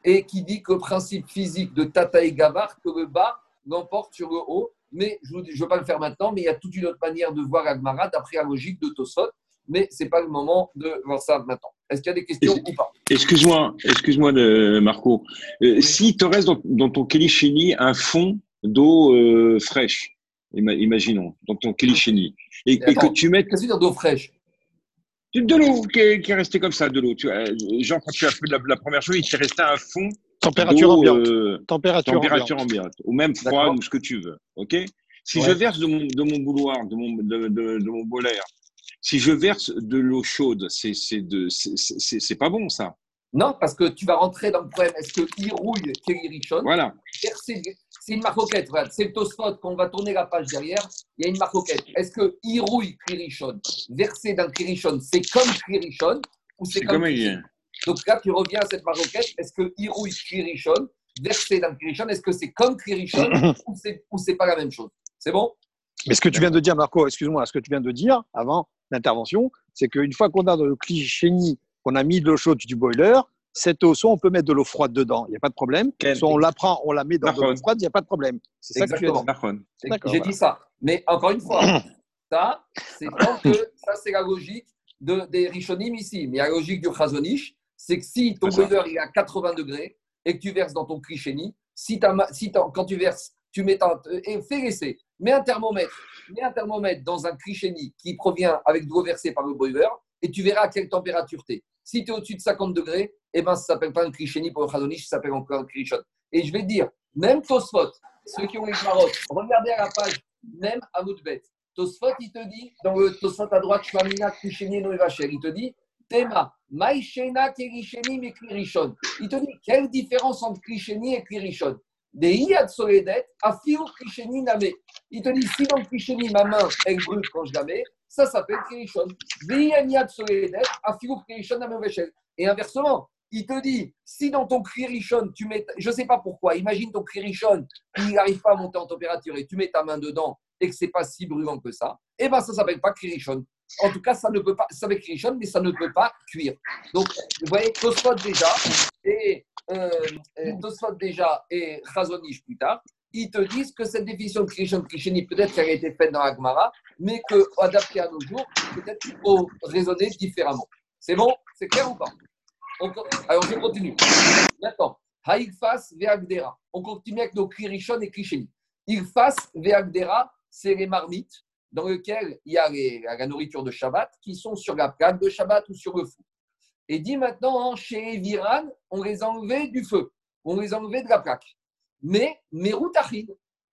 et qui dit que le principe physique de Tata et Gavar, que le bas l'emporte sur le haut, mais je ne veux pas le faire maintenant, mais il y a toute une autre manière de voir Agmara d'après la logique de Tosot mais ce n'est pas le moment de voir ça maintenant. Est-ce qu'il y a des questions ou pas? Excuse-moi, excuse-moi, Marco. Euh, si tu restes dans, ton Kelly un fond d'eau euh, fraîche, imaginons, dans ton Kelly et, et, que tu mets. Qu'est-ce que tu veux dire d'eau fraîche? De l'eau qui, est, restée comme ça, de l'eau. Tu, genre, quand tu as fait la, première chose, il t'est resté un fond. Température ambiante. Euh, température, température ambiante. Ou même froid, ou ce que tu veux. OK? Si je verse de mon, de mon bouloir, de mon, de, de mon bolaire, si je verse de l'eau chaude, c'est c'est pas bon ça. Non, parce que tu vas rentrer dans le problème. Est-ce qu'il rouille Kelly Richon? Voilà. verser, c'est une maroquette, c'est le Tosfot, quand on va tourner la page derrière, il y a une maroquette. Est-ce que Irouille Kririchon, verser dans Kririchon, c'est comme Kririchon ou c'est comme. comme Donc là, tu reviens à cette maroquette. Est-ce que Irouille Kririchon, verser dans Kririchon, est-ce que c'est comme Kririchon ou c'est pas la même chose? C'est bon? Mais ce que tu viens de dire, Marco, excuse-moi, ce que tu viens de dire avant l'intervention, c'est qu'une fois qu'on a le cliché qu'on a mis de l'eau chaude du boiler, cette eau, soit on peut mettre de l'eau froide dedans, il n'y a pas de problème. Soit on la prend, on la met dans de l'eau froide, il n'y a pas de problème. C'est ça que tu as dit. J'ai dit ça. Mais encore une fois, ça, c'est que ça, c'est la logique de, des Rishonim ici. Mais la logique du Chazonish, c'est que si ton boiler est à 80 degrés et que tu verses dans ton Krisheni, si, si quand tu verses, tu mets et fais l'essai, mets un thermomètre, mets un thermomètre dans un Krisheni qui provient avec de l'eau versée par le boiler et tu verras à quelle température tu es. Si tu es au-dessus de 50 degrés, eh ben, ça ne s'appelle pas un Krisheni pour le Khazonish, ça s'appelle encore un Krishon. Et je vais dire, même Tosfot, ceux qui ont les marottes, regardez à la page, même à Moudbet. Tosfot, il te dit, dans le Tosfot à droite, Shmamina, Krisheni, Noévacher, il te dit, Tema, Maïshena, Kirisheni, mais Krishon. Il te dit, quelle différence entre Krisheni et Krishon Des Iyad Soledet, Afiru Krisheni, Name. Il te dit, si dans Krisheni, ma main, elle brûle quand je la mets, ça s'appelle Krishon. Des Iyad Soledet, Afiru Krishon, Name, Et inversement, il te dit, si dans ton Kririchon, tu mets, je ne sais pas pourquoi, imagine ton Kririchon, il n'arrive pas à monter en température et tu mets ta main dedans et que ce n'est pas si brûlant que ça, eh bien ça ne s'appelle pas Kririchon. En tout cas, ça ne peut pas, ça s'appelle Kririchon, mais ça ne peut pas cuire. Donc, vous voyez, Tosfot déjà et euh, déjà et Chazonish plus tard, ils te disent que cette définition de Krishon, Krishoni, peut-être qu'elle a été faite dans la Gemara, mais qu'adaptée à nos jours, peut-être qu'il faut raisonner différemment. C'est bon? C'est clair ou pas? Alors, je continue. Maintenant, Haïkfas Veagdera. On continue avec nos Krishon et Krisheni. Ilfas Veagdera, c'est les marmites dans lesquelles il y a la nourriture de Shabbat qui sont sur la plaque de Shabbat ou sur le feu. Et dit maintenant, chez Viran, on les a enlevés du feu, on les a enlevés de la plaque. Mais mes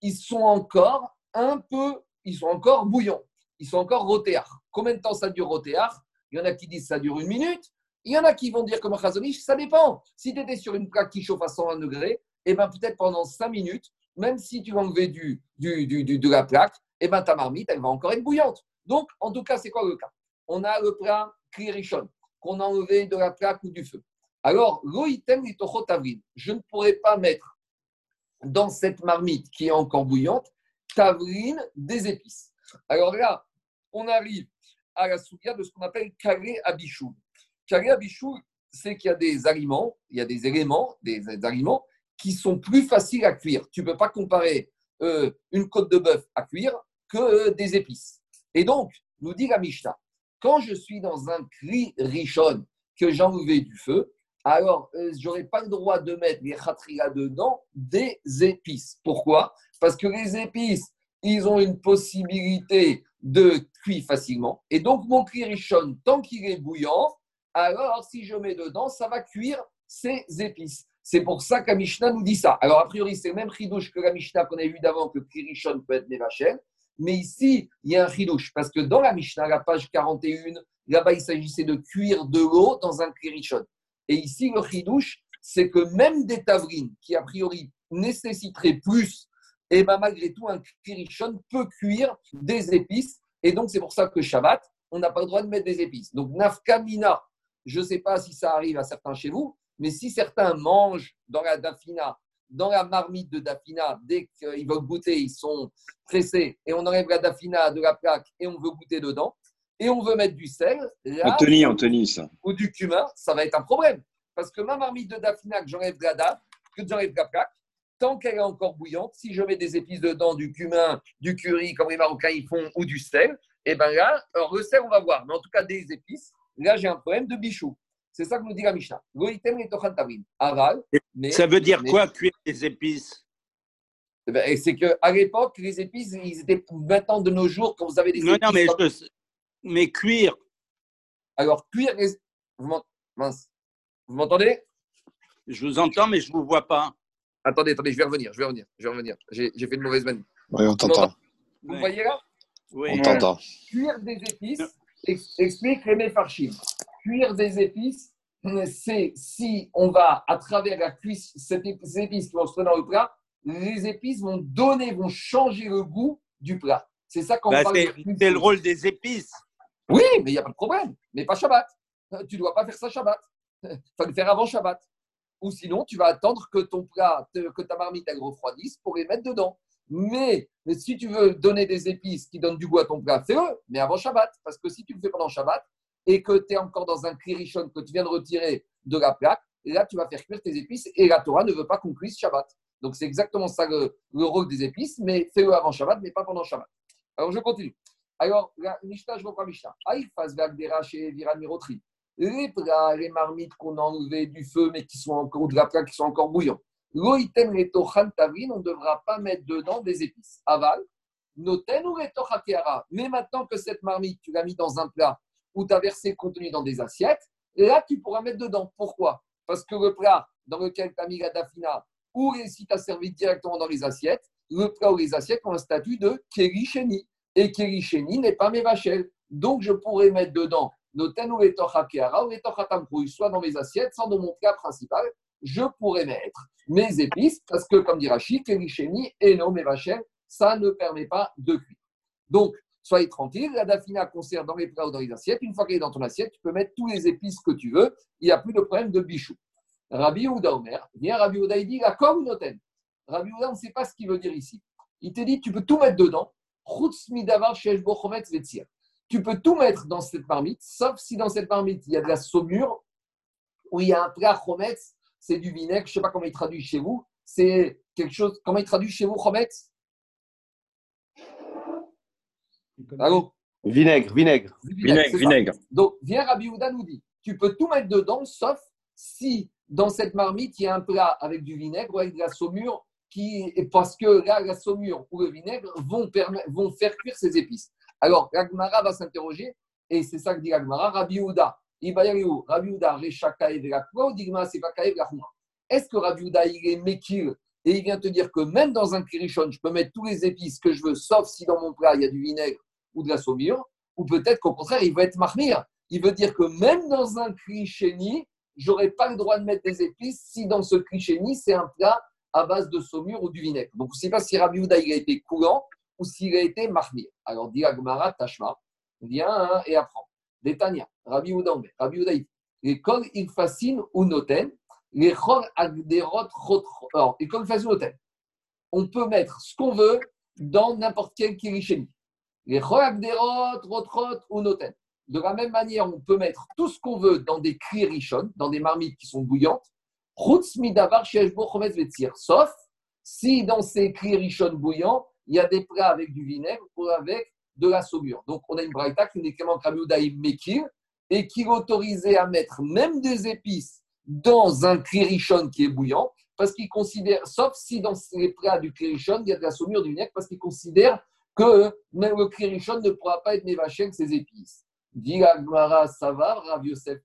ils sont encore un peu, ils sont encore bouillants, ils sont encore rotéards. Combien de temps ça dure rotéard? Il y en a qui disent ça dure une minute, il y en a qui vont dire comme un chazonish, ça dépend. Si tu étais sur une plaque qui chauffe à 120 degrés, et eh ben peut-être pendant 5 minutes, même si tu vas enlever du, du, du, de la plaque, eh ben ta marmite, elle va encore être bouillante. Donc, en tout cas, c'est quoi le cas? On a le plat klirichon, qu'on a enlevé de la plaque ou du feu. Alors, avril. Je ne pourrais pas mettre dans cette marmite qui est encore bouillante, tavrine des épices. Alors là, on arrive à la soukia de ce qu'on appelle calé abichou. Karia Bichou, c'est qu'il y a des aliments, il y a des éléments, des, aliments qui sont plus faciles à cuire. Tu ne peux pas comparer euh, une côte de bœuf à cuire que des épices. Et donc, nous dit la Mishnah, quand je suis dans un cri richon que j'ai du feu, alors euh, je n'aurai pas le droit de mettre les khatria dedans des épices. Pourquoi? Parce que les épices, ils ont une possibilité de cuire facilement. Et donc, mon cri richon, tant qu'il est bouillant, alors si je mets dedans, ça va cuire ces épices. C'est pour ça que Mishnah nous dit ça. Alors, a priori, c'est le même chidouche que la Mishnah qu'on a vu d'avant, que Kirishon peut être Nevachel. Mais ici, il y a un chidouche, parce que dans la Mishnah, la page 41, là-bas, il s'agissait de cuire de l'eau dans un Kirishon. Et ici, le chidouche, c'est que même des tavrines, qui a priori nécessiteraient plus, et eh bien malgré tout, un Kirishon peut cuire des épices. Et donc, c'est pour ça que Shabbat, on n'a pas le droit de mettre des épices. Donc, nafkamina, je ne sais pas si ça arrive à certains chez vous, mais si certains mangent dans la dafina, dans la marmite de dafina, dès qu'ils veulent goûter, ils sont pressés et on enlève la dafina de la plaque et on veut goûter dedans, et on veut mettre du sel, Anthony, Anthony, ça. ou du cumin, ça va être un problème. Parce que ma marmite de dafina, que j'enlève de la que j'enlève de la plaque, tant qu'elle est encore bouillante, si je mets des épices dedans, du cumin, du curry, comme les Marocains y font, ou du sel, et eh bien là, alors le sel, on va voir, mais en tout cas des épices, Là, j'ai un problème de bichou. C'est ça que nous dit la Mishnah. Aval. ça veut dire quoi, cuire les épices? Eh ben, C'est qu'à l'époque, les épices, ils étaient maintenant de nos jours, quand vous avez des non, épices. Non, mais, je... mais cuire. Alors, cuire les. Vous m'entendez? Je vous entends, mais je ne vous vois pas. Attendez, attendez, je vais revenir, je vais revenir, je vais revenir. J'ai fait une mauvaise manie. Oui, on t'entend. Vous voyez là? Oui. On t'entend. Cuire des épices, explique les Farchim. Cuire des épices, c'est si on va, à travers la cuisse, ces épices qui vont se trouver dans le plat, les épices vont donner, vont changer le goût du plat. C'est ça qu'on bah, parle. C'est le rôle des épices. Oui, mais il n'y a pas de problème. Mais pas Shabbat. Tu ne dois pas faire ça Shabbat. Il faut le faire avant Shabbat. Ou sinon, tu vas attendre que ton plat, que ta marmite elle refroidisse pour les mettre dedans. Mais, si tu veux donner des épices qui donnent du goût à ton plat, fais-le, mais avant Shabbat. Parce que si tu le fais pendant Shabbat et que tu es encore dans un klirichon que tu viens de retirer de la plaque, là, tu vas faire cuire tes épices et la Torah ne veut pas qu'on cuise Shabbat. Donc, c'est exactement ça le, rôle des épices, mais fais-le avant Shabbat, mais pas pendant Shabbat. Alors, je continue. Alors, la Mishnah, je reprends Mishnah. Chez Viran Mirotri les plats, les marmites qu'on a enlevées du feu, mais qui sont encore de la plaque, qui sont encore bouillants. Loïtem les on ne devra pas mettre dedans des épices. Aval, noten ou les Mais maintenant que cette marmite, tu l'as mis dans un plat où tu as versé contenu dans des assiettes, là, tu pourras mettre dedans. Pourquoi? Parce que le plat dans lequel tu as mis la dafina, ou si tu as servi directement dans les assiettes, le plat ou les assiettes ont un statut de kericheni. Et kericheni n'est pas mes vachelles. Donc, je pourrais mettre dedans soit dans mes assiettes, soit dans mon plat principal, je pourrais mettre mes épices, parce que, comme dit Rachid, Kericheni et non mes vachères, ça ne permet pas de cuire. Donc, soyez tranquille, la dafina conserve dans les plats ou dans les assiettes. Une fois qu'elle est dans ton assiette, tu peux mettre tous les épices que tu veux. Il n'y a plus de problème de bichou. Rabbi Ouda Omer, vient Rabbi Ouda, il dit la noten. Rabbi Ouda, on ne sait pas ce qu'il veut dire ici. Il te dit, tu peux tout mettre dedans. Tu peux tout mettre dans cette marmite, sauf si dans cette marmite, il y a de la saumure, ou il y a un plat chometz, c'est du vinaigre, je ne sais pas comment il traduit chez vous, c'est quelque chose, comment il traduit chez vous chometz? Allô Vinaigre, vinaigre. Vinaigre, vinaigre. Donc, viens Rabbi Houda nous dit, tu peux tout mettre dedans, sauf si dans cette marmite, il y a un plat avec du vinaigre ou avec de la saumure, qui, parce que là, la saumure ou le vinaigre vont, vont faire cuire ces épices. Alors, l'Agmara va s'interroger, et c'est ça que dit l'Agmara, Rabbi Houda, Rabbi Houda, Digma, c'est Est-ce que Rabbi Houda, il est Mekil, et il vient te dire que même dans un kirichon, je peux mettre tous les épices que je veux, sauf si dans mon plat, il y a du vinaigre ou de la saumure, ou peut-être qu'au contraire, il veut être marmire. Il veut dire que même dans un je j'aurais pas le droit de mettre des épices si dans ce krichéni, c'est un plat à base de saumure ou du vinaigre. Donc, je ne sais pas si Rabbi Houda, il a été coulant, ou s'il a été mahmir. Alors, dit Agmara, Tashma, viens hein, et apprends. Détania, Rabbi Oudambe, Rabbi Oudaïf, les kol il fascine ou noten, les chor agderot Alors, les kol fascine noten. On peut mettre ce qu'on veut dans n'importe quel kirisheni. Les ou noten. De la même manière, on peut mettre tout ce qu'on veut dans des kirishon, dans des marmites qui sont bouillantes, sauf si dans ces kirishon bouillants, il y a des plats avec du vinaigre ou avec de la saumure. Donc, on a une braïta qui uniquement Kamoudaïm Mekir et qui est autorisé à mettre même des épices dans un klirichon qui est bouillant, parce qu'il considère, sauf si dans les plats du klirichon, il y a de la saumure, du vinaigre, parce qu'il considère que même le klirichon ne pourra pas être névaché avec ses épices. Dit Agmara Savar, Rav Yosef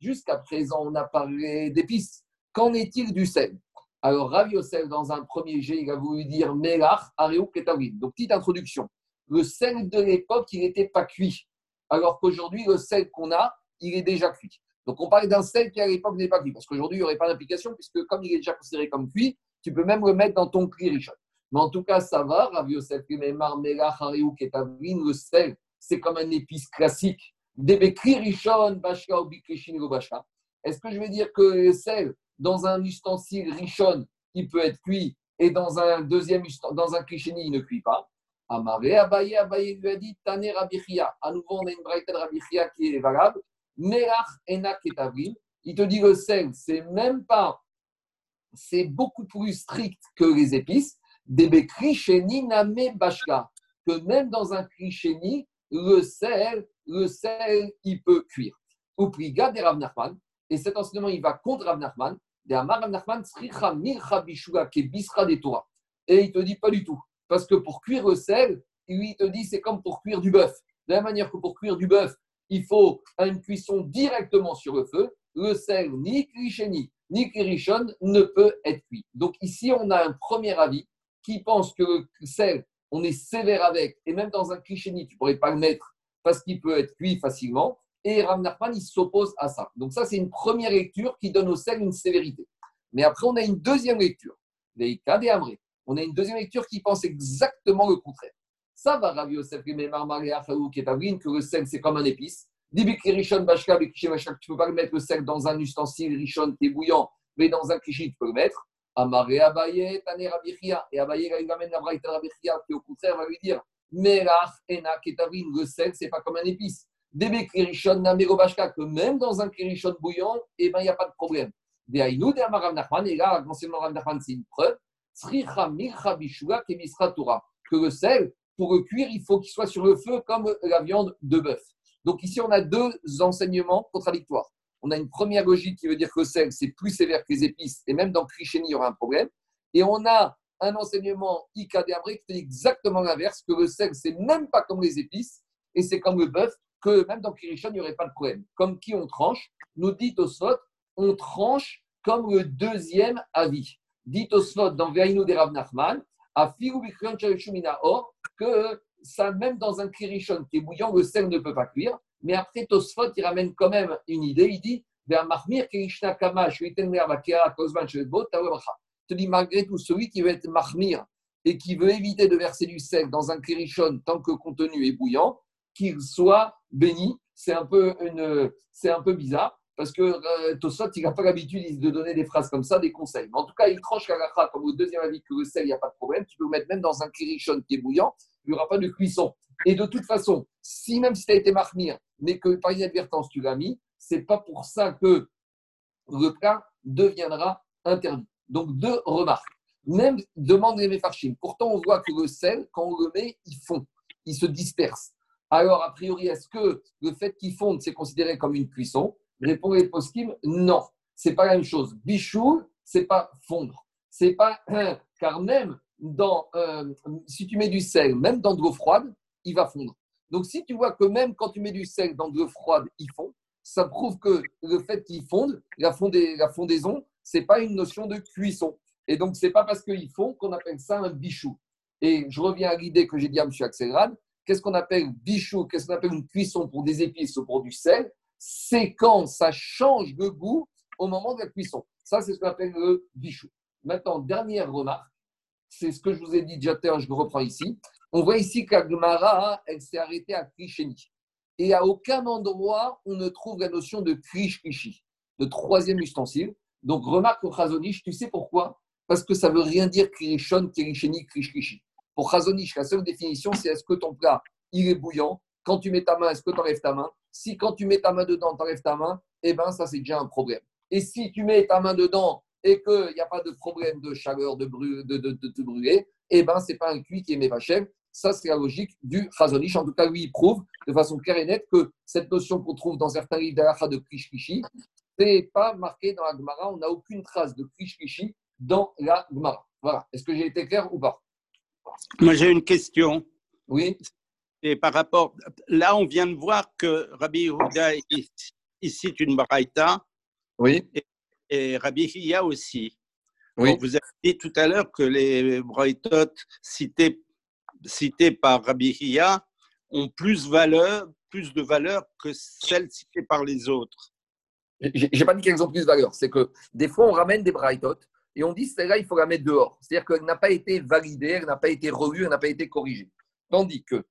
jusqu'à présent, on a parlé d'épices. Qu'en est-il du sel? Alors, Rav Yosef, dans un premier jet, il a voulu dire Melach, Areou, Ketavim. Donc, petite introduction. Le sel de l'époque, il n'était pas cuit. Alors qu'aujourd'hui, le sel qu'on a, il est déjà cuit. Donc, on parle d'un sel qui, à l'époque, n'est pas cuit. Parce qu'aujourd'hui, il n'y aurait pas d'implication, puisque comme il est déjà considéré comme cuit, tu peux même le mettre dans ton richon. Mais en tout cas, ça va. Rav Yosef, Memar, Melach, Areou, Ketavim, le sel, c'est comme un épice classique. Debekri, Rishon, Bashka, Obikrishin, Bashka. Est-ce que je vais dire que le sel, dans un ustensile richon, il peut être cuit, et dans un deuxième dans un il ne cuit pas? Amaré, Abaye, Abaye lui a dit Tane Rabichia. À nouveau, on a une braïta de Rabichia qui est valable. Melach Enak et Il te dit le sel, c'est même pas, c'est beaucoup plus strict que les épices. Debe Krisheni Name Bashka. Que même dans un Krisheni, le sel, le sel, il peut cuire. Upriga de Rav Nachman. Et cet enseignement, il va contre Rav Nachman. Et il te dit pas du tout. Parce que pour cuire le sel, lui, il te dit c'est comme pour cuire du bœuf. De la manière que pour cuire du bœuf, il faut une cuisson directement sur le feu. Le sel, ni kricheni, ni kirichon, ne peut être cuit. Donc ici, on a un premier avis qui pense que le sel, on est sévère avec, et même dans un kricheni, tu ne pourrais pas le mettre parce qu'il peut être cuit facilement. Et Rav Nachman, il s'oppose à ça. Donc ça, c'est une première lecture qui donne au sel une sévérité. Mais après, on a une deuxième lecture. On a une deuxième lecture qui pense exactement le contraire. Ça va Rabbi Yosef que le sel c'est comme un épice. Tu ne peux pas mettre le sel dans un ustensile richon qui est bouillant, mais dans un cliché, tu peux le mettre. Amaré Abaye, Tane Rabichia. Et Abaye, il amène la braïta Rabichia, qui au contraire va lui dire Melach, Ena, Ketavin, le sel, c'est pas comme un épice. Debe Kirishon, Namero Bashka, que même dans un Kirishon bouillant, eh ben, il n'y a pas de problème. De Aïnou, de Amarav Nachman, et là, l'enseignement Rav Nachman, c'est une preuve. Sricha, Mircha, Kemisra, Torah. Que le sel, pour le cuire, il faut qu'il soit sur le feu comme la viande de bœuf. Donc ici, on a deux enseignements contradictoires. On a une première logique qui veut dire que le sel, c'est plus sévère que les épices, et même dans Krisheni, il y aura un problème. Et on a un enseignement Ika qui fait exactement l'inverse, que le sel, c'est même pas comme les épices, et c'est comme le bœuf, que même dans Kirishon, il n'y aurait pas de problème. Comme qui on tranche Nous dit Tosfot, on tranche comme le deuxième avis. Dit Tosfot dans Veinu de Rav Nachman, à Or, que ça, même dans un Kirishon qui est bouillant, le sel ne peut pas cuire. Mais après, Tosfot, il ramène quand même une idée. Il dit te dis malgré tout, celui qui veut être mahmir et qui veut éviter de verser du sel dans un kirishon tant que contenu est bouillant, qu'il soit béni. C'est un peu une, un peu bizarre parce que euh, il n'a pas l'habitude de donner des phrases comme ça, des conseils. Mais en tout cas, il tranche Kagacha comme au deuxième avis que le sel, il n'y a pas de problème. Tu peux le mettre même dans un kirishon qui est bouillant, il n'y aura pas de cuisson. Et de toute façon, si même si tu as été mahmir, mais que par inadvertance tu l'as mis, c'est pas pour ça que le plat deviendra interdit. Donc, deux remarques. Même demande les méfarchim. Pourtant, on voit que le sel, quand on le met, il fond, il se disperse. Alors, a priori, est-ce que le fait qu'il fonde, c'est considéré comme une cuisson? Répond les poskim, non. C'est pas la même chose. Bichou, c'est pas fondre. C'est pas. Car même dans. Euh, si tu mets du sel, même dans de l'eau froide, il va fondre. Donc, si tu vois que même quand tu mets du sel dans de l'eau froide, il fond, ça prouve que le fait qu'il fonde, la, la fondaison, c'est pas une notion de cuisson. Et donc, c'est pas parce qu'ils font qu'on appelle ça un bichou. Et je reviens à l'idée que j'ai dit à M. Axelrad. Qu'est-ce qu'on appelle bichou? Qu'est-ce qu'on appelle une cuisson pour des épices ou pour du sel? C'est quand ça change de goût au moment de la cuisson. Ça, c'est ce qu'on appelle le bichou. Maintenant, dernière remarque, c'est ce que je vous ai dit déjà je le reprends ici. On voit ici qu'Agmara, elle s'est arrêtée à Krisheni. Et à aucun endroit, on ne trouve la notion de Krish Krishi, le troisième ustensile. Donc, remarque au Chazonish, tu sais pourquoi? Parce que ça ne veut rien dire Kirishon, Kirisheni, Krish Pour Chazonish, la seule définition, c'est est-ce que ton plat, il est bouillant? Quand tu mets ta main, est-ce que tu enlèves ta main? Si quand tu mets ta main dedans, tu enlèves ta main, eh bien, ça, c'est déjà un problème. Et si tu mets ta main dedans et qu'il n'y a pas de problème de chaleur, de, brûler, de, brûler, eh bien, ce n'est pas un cuit qui est mévachem. Ça, c'est la logique du Chazonish. En tout cas, lui, il prouve de façon claire et nette que cette notion qu'on trouve dans certains livres d'Alacha de Krish n'est pas marqué dans la Gemara. On n'a aucune trace de Krish dans la Gemara. Voilà. Est-ce que j'ai été clair ou pas? Moi, j'ai une question. Oui. Et par rapport. Là, on vient de voir que Rabbi Yehuda ici cite une Baraita. Oui. Et, Rabbi Hiya aussi. Oui. vous avez dit tout à l'heure que les Braithot cités, cités par Rabbi Hiya ont plus, valeur, plus de valeur que celles citées par les autres. J'ai pas dit qu'elles ont plus de valeur. C'est que des fois, on ramène des braïtot et on dit celle-là, il faut la mettre dehors. C'est-à-dire qu'elle n'a pas été validée, elle n'a pas été revue, elle n'a pas été corrigée. Tandis que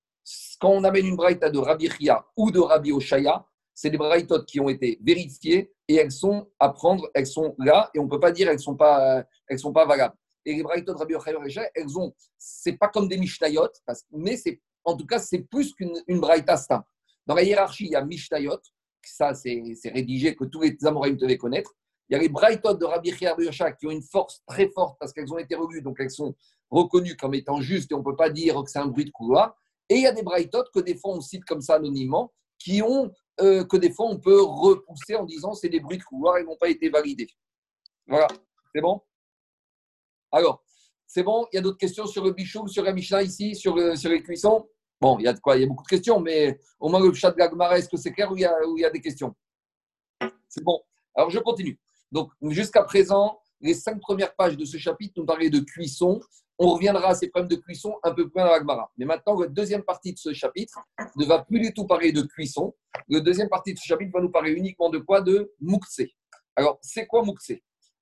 quand on amène une braïta de Rabbi Chia ou de Rabbi Oshaya, c'est des braïtot qui ont été vérifiées et elles sont à prendre, elles sont là et on ne peut pas dire elles ne sont, pas, elles sont pas valables. Et les braïtot de Rabbi Oshaya, elles ont, c'est pas comme des mishnayot, mais c'est, en tout cas, c'est plus qu'une braïta simple. Dans la hiérarchie, il y a mishnayot, ça c'est rédigé, que tous les Amoraïm devaient connaître. Il y a les Braithot de Rabbi Chia qui ont une force très forte parce qu'elles ont été revues, donc elles sont reconnues comme étant justes et on ne peut pas dire que c'est un bruit de couloir. Et il y a des Braithot que des fois on cite comme ça anonymement, qui ont, euh, que des fois on peut repousser en disant c'est des bruits de couloir, ils n'ont pas été validés. Voilà, c'est bon? Alors, c'est bon? Il y a d'autres questions sur le bichou, sur la Mishnah ici, sur, sur les cuissons? Bon, il y a de quoi, il y a beaucoup de questions, mais au moins le chat de Gagmara, est-ce que c'est clair ou il, il y a des questions? C'est bon. Alors je continue. Donc jusqu'à présent, les cinq premières pages de ce chapitre nous parlaient de cuisson. On reviendra à ces problèmes de cuisson un peu plus dans Gagmara. Mais maintenant, la deuxième partie de ce chapitre ne va plus du tout parler de cuisson. La deuxième partie de ce chapitre va nous parler uniquement de quoi? De moukse. Alors, c'est quoi moukse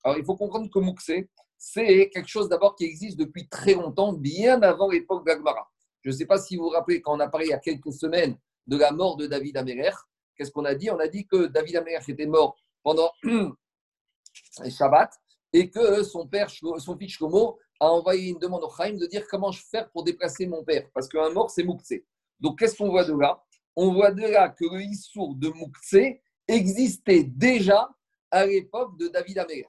Alors, il faut comprendre que moukse, c'est quelque chose d'abord qui existe depuis très longtemps, bien avant l'époque d'Agmara. Je ne sais pas si vous vous rappelez, quand on a parlé il y a quelques semaines de la mort de David Améler, qu'est-ce qu'on a dit? On a dit que David Améler était mort pendant Shabbat et que son père, son fils Shlomo, a envoyé une demande au Chaim de dire comment je fais pour déplacer mon père, parce qu'un mort, c'est Moukse. Donc, qu'est-ce qu'on voit de là? On voit de là que le Issour de Moukse existait déjà à l'époque de David Améler.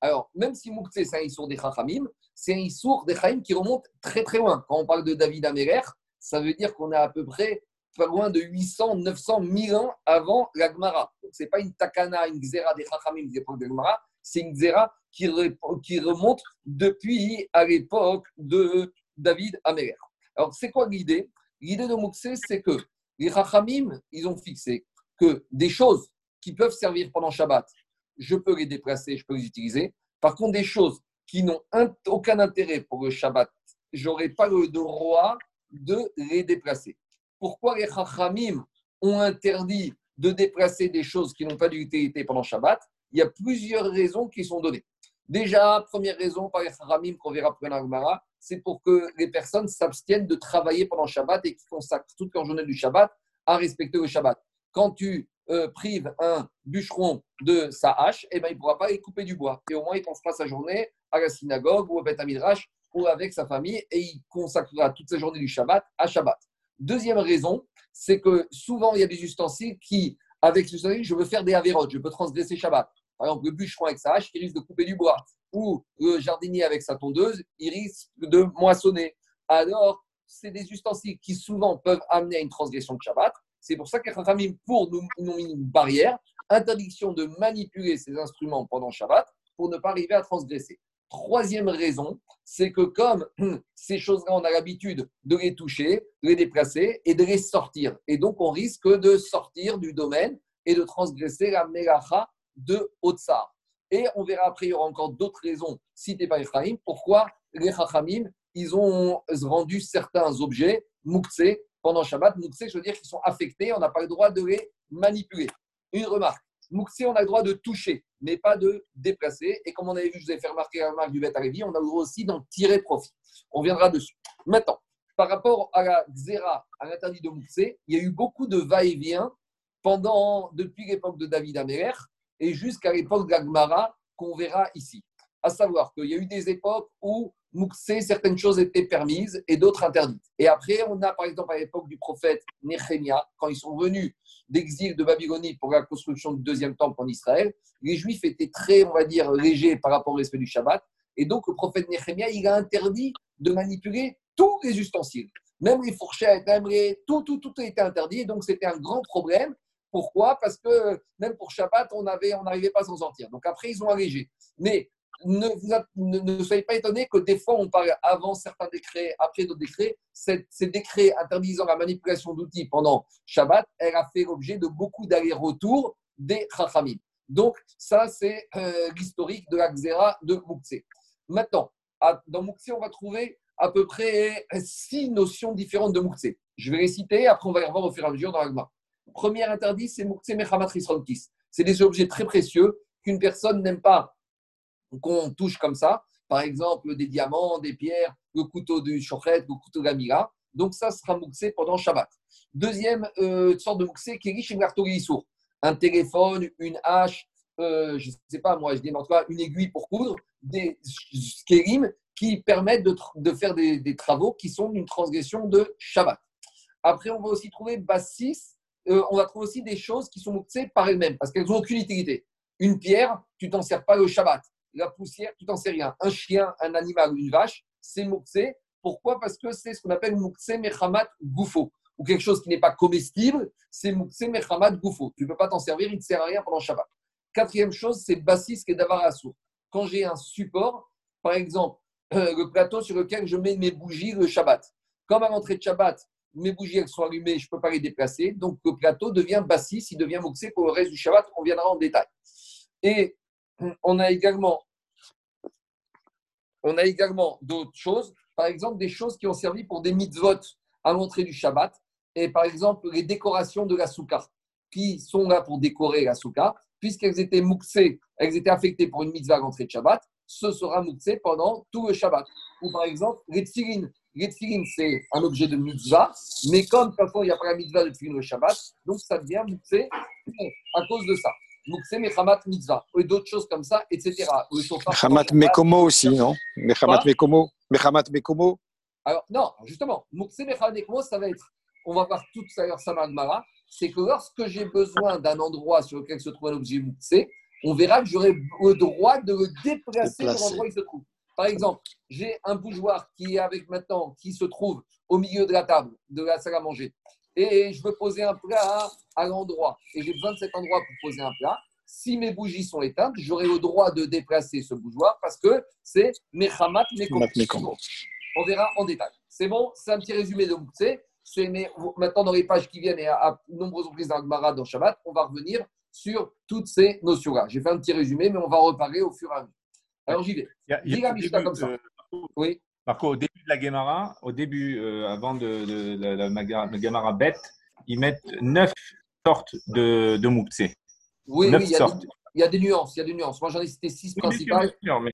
Alors, même si Moukse, c'est un Issour des Chachamim, c'est un Issour des Chaim qui remonte très très loin. Quand on parle de David Améler, ça veut dire qu'on est à peu près pas loin de 800, 900, 1000 ans avant la Gemara. Ce n'est pas une takana, une xéra des Chachamim des époques de Gemara, c'est une xéra qui, remonte depuis à l'époque de David Améler. Alors, c'est quoi l'idée? L'idée de Moukse, c'est que les Chachamim, ils ont fixé que des choses qui peuvent servir pendant Shabbat, je peux les déplacer, je peux les utiliser. Par contre, des choses qui n'ont aucun intérêt pour le Shabbat, j'aurais pas le droit de les déplacer. Pourquoi les Chachamim ont interdit de déplacer des choses qui n'ont pas d'utilité pendant Shabbat? Il y a plusieurs raisons qui sont données. Déjà, première raison par les Chachamim qu'on verra après c'est pour que les personnes s'abstiennent de travailler pendant Shabbat et qui consacrent toute leur journée du Shabbat à respecter le Shabbat. Quand tu euh, prives un bûcheron de sa hache, eh ben, il ne pourra pas y couper du bois. Et au moins, il passera sa journée à la synagogue ou au Beth ou avec sa famille et il consacrera toute sa journée du Shabbat à Shabbat. Deuxième raison, c'est que souvent, il y a des ustensiles qui, avec ce ustensiles, je veux faire des avérotes, je peux transgresser Shabbat. Par exemple, le bûcheron avec sa hache, il risque de couper du bois. Ou le jardinier avec sa tondeuse, il risque de moissonner. Alors, c'est des ustensiles qui souvent peuvent amener à une transgression de Shabbat. C'est pour ça que famille, pour nous, nous une barrière, interdiction de manipuler ces instruments pendant Shabbat pour ne pas arriver à transgresser. Troisième raison, c'est que comme ces choses-là, on a l'habitude de les toucher, de les déplacer et de les sortir. Et donc, on risque de sortir du domaine et de transgresser la Melacha de Otsar. Et on verra après, il y aura encore d'autres raisons citées par Ephraim, pourquoi les Chachamim, ils ont rendu certains objets mouktsé pendant Shabbat. Mouktsé, je veux dire qu'ils sont affectés, on n'a pas le droit de les manipuler. Une remarque, Mouktsé, on a le droit de toucher, mais pas de déplacer. Et comme on avait vu, je vous ai fait remarquer la remarque du Bet on a le droit aussi d'en tirer profit. On viendra dessus. Maintenant, par rapport à la Xéra, à l'interdit de Mouktsé, il y a eu beaucoup de va-et-vient pendant, depuis l'époque de David Améler et jusqu'à l'époque d'Agmara qu'on verra ici. À savoir qu'il y a eu des époques où certaines choses étaient permises et d'autres interdites. Et après, on a par exemple à l'époque du prophète Néhémia, quand ils sont venus d'exil de Babylonie pour la construction du deuxième temple en Israël, les Juifs étaient très, on va dire, légers par rapport au respect du Shabbat. Et donc, le prophète Néhémia, il a interdit de manipuler tous les ustensiles, même les fourchettes, même les... tout, tout, tout était interdit. Et donc, c'était un grand problème. Pourquoi? Parce que même pour Shabbat, on n'arrivait on pas à s'en sortir. Donc après, ils ont allégé. Mais ne, soyez pas étonnés que des fois, on parle avant certains décrets, après d'autres décrets. Ces, décrets interdisant la manipulation d'outils pendant Shabbat, elle a fait l'objet de beaucoup d'allers-retours des Chachamim. Donc, ça, c'est euh, l'historique de la Xéra de Moukse. Maintenant, dans Moukse, on va trouver à peu près six notions différentes de Moukse. Je vais les citer, après on va les revoir au fur et à mesure dans l'Agma. Premier interdit, c'est C'est des objets très précieux qu'une personne n'aime pas qu'on touche comme ça. Par exemple, des diamants, des pierres, le couteau du chochet, le couteau de la mira. Donc, ça sera mouxé pendant Shabbat. Deuxième euh, sorte de mouxé qui est riche en sourd. Un téléphone, une hache, euh, je ne sais pas moi, je dis en tout une aiguille pour coudre, des skérim qui permettent de, faire des, travaux qui sont une transgression de Shabbat. Après, on va aussi trouver Bassis, euh, on va trouver aussi des choses qui sont mouxées par elles-mêmes parce qu'elles n'ont aucune utilité. Une pierre, tu t'en sers pas le Shabbat la poussière, tu t'en sais rien. Un chien, un animal ou une vache, c'est mouxé. Pourquoi? Parce que c'est ce qu'on appelle mouxé mechamat goufo. Ou quelque chose qui n'est pas comestible, c'est mouxé mechamat goufo. Tu ne peux pas t'en servir, il ne te sert à rien pendant Shabbat. Quatrième chose, c'est bassis et davarasour. Quand j'ai un support, par exemple, euh, le plateau sur lequel je mets mes bougies le Shabbat. Comme à l'entrée de Shabbat, mes bougies sont allumées, je ne peux pas les déplacer. Donc le plateau devient bassis, il devient mouxé pour le reste du Shabbat. On viendra en détail. Et on a également, on a également d'autres choses, par exemple des choses qui ont servi pour des mitzvot à l'entrée du Shabbat, et par exemple les décorations de la soukha, qui sont là pour décorer la soukha, puisqu'elles étaient mouxées, elles étaient affectées pour une mitzvah à l'entrée de Shabbat. ce sera Moukse pendant tout le Shabbat. Ou par exemple, les tfilines. Les c'est un objet de mitzvah, mais comme parfois il n'y a pas la mitzvah de tfilin le Shabbat, donc ça devient Moukse à cause de ça. Moukse Mechamat Mitzvah, et d'autres choses comme ça, etc. Mechamat Mekomo aussi, non Mechamat Mekomo Mechamat Mekomo Alors, non, justement, Moukse Mechamat Mekomo, ça va être, on va voir tout à l'heure Samagmara, c'est que lorsque j'ai besoin d'un endroit sur lequel se trouve un objet Moukse, on verra que j'aurai le droit de le déplacer de l'endroit où il se trouve. Par exemple, j'ai un bougeoir qui est avec maintenant, qui se trouve au milieu de la table, de la salle à manger. Et je veux poser un plat à l'endroit. Et j'ai besoin de cet endroit pour poser un plat. Si mes bougies sont éteintes, j'aurai le droit de déplacer ce bougeoir parce que c'est Mechamat Mekombo. On verra en détail. C'est bon, c'est un petit résumé de Moukse. C'est maintenant dans les pages qui viennent et à, nombreuses reprises dans le dans Shabbat, on va revenir sur toutes ces notions-là. J'ai fait un petit résumé, mais on va reparler au fur et à mesure. Alors j'y vais. Il y a, comme ça. oui. Marco, au début de la Gemara, au début, euh, avant de, de, la Gemara bête, ils mettent neuf sortes de, de Oui, oui il, y a des, il y a des nuances. Il y a des nuances. Moi, j'en ai cité six principales. mais,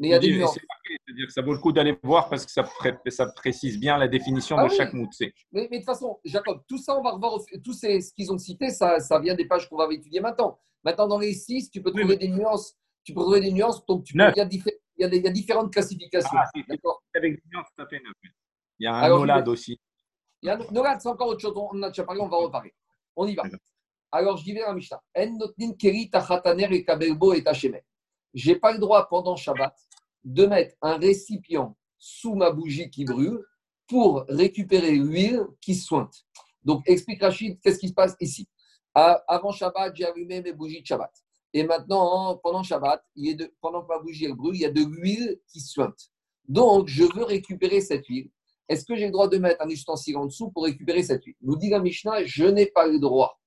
il y a des nuances. C'est-à-dire que ça vaut le coup d'aller voir parce que ça, ça, précise bien la définition ah de chaque moutse. Mais, mais, de toute façon, Jacob, tout ça, on va revoir. Tout ce qu'ils ont cité, ça, ça vient des pages qu'on va étudier maintenant. Maintenant, dans les six, tu peux trouver des nuances tu peux trouver des nuances. Donc, tu peux, il, y a il, y a il, y a différentes classifications. Ah, avec des nuances, fait. Il y a un Alors, Nolad aussi. Il y a un Nolad, c'est encore autre chose. On a déjà parlé, on va reparler. On y va. Alors, je dis vers la Mishnah. En notnin keri tachataner et kabelbo et tachemet. Je n'ai pas le droit pendant Shabbat de mettre un récipient sous ma bougie qui brûle pour récupérer l'huile qui sointe. Donc, explique Rachid, qu'est-ce qui se passe ici? Avant Shabbat, j'ai allumé mes bougies de Shabbat. Et maintenant, pendant Shabbat, il pendant que ma bougie brûle, il y a de l'huile qui suinte. Donc, je veux récupérer cette huile. Est-ce que j'ai le droit de mettre un ustensile en dessous pour récupérer cette huile? Nous dit la Mishnah, je n'ai pas le droit.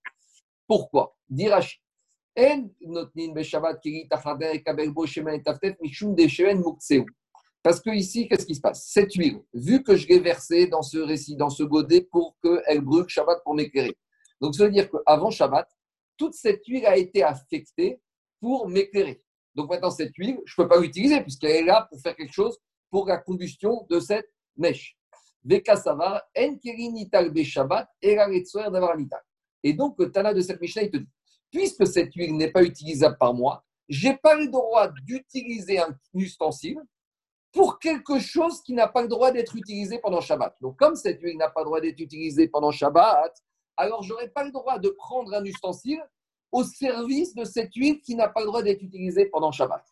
Pourquoi? Parce que ici, qu'est-ce qui se passe? Cette huile, vu que je l'ai versée dans ce récit, dans ce godet pour qu'elle brûle Shabbat pour m'éclairer. Donc, ça veut dire qu'avant Shabbat, toute cette huile a été affectée pour m'éclairer. Donc maintenant, cette huile, je ne peux pas l'utiliser puisqu'elle est là pour faire quelque chose pour la combustion de cette mèche. Et donc, le Tana de cette Mishnah, il te dit puisque cette huile n'est pas utilisable par moi, je n'ai pas le droit d'utiliser un ustensile pour quelque chose qui n'a pas le droit d'être utilisé pendant Shabbat. Donc, comme cette huile n'a pas le droit d'être utilisée pendant Shabbat, alors je n'aurai pas le droit de prendre un ustensile au service de cette huile qui n'a pas le droit d'être utilisée pendant Shabbat.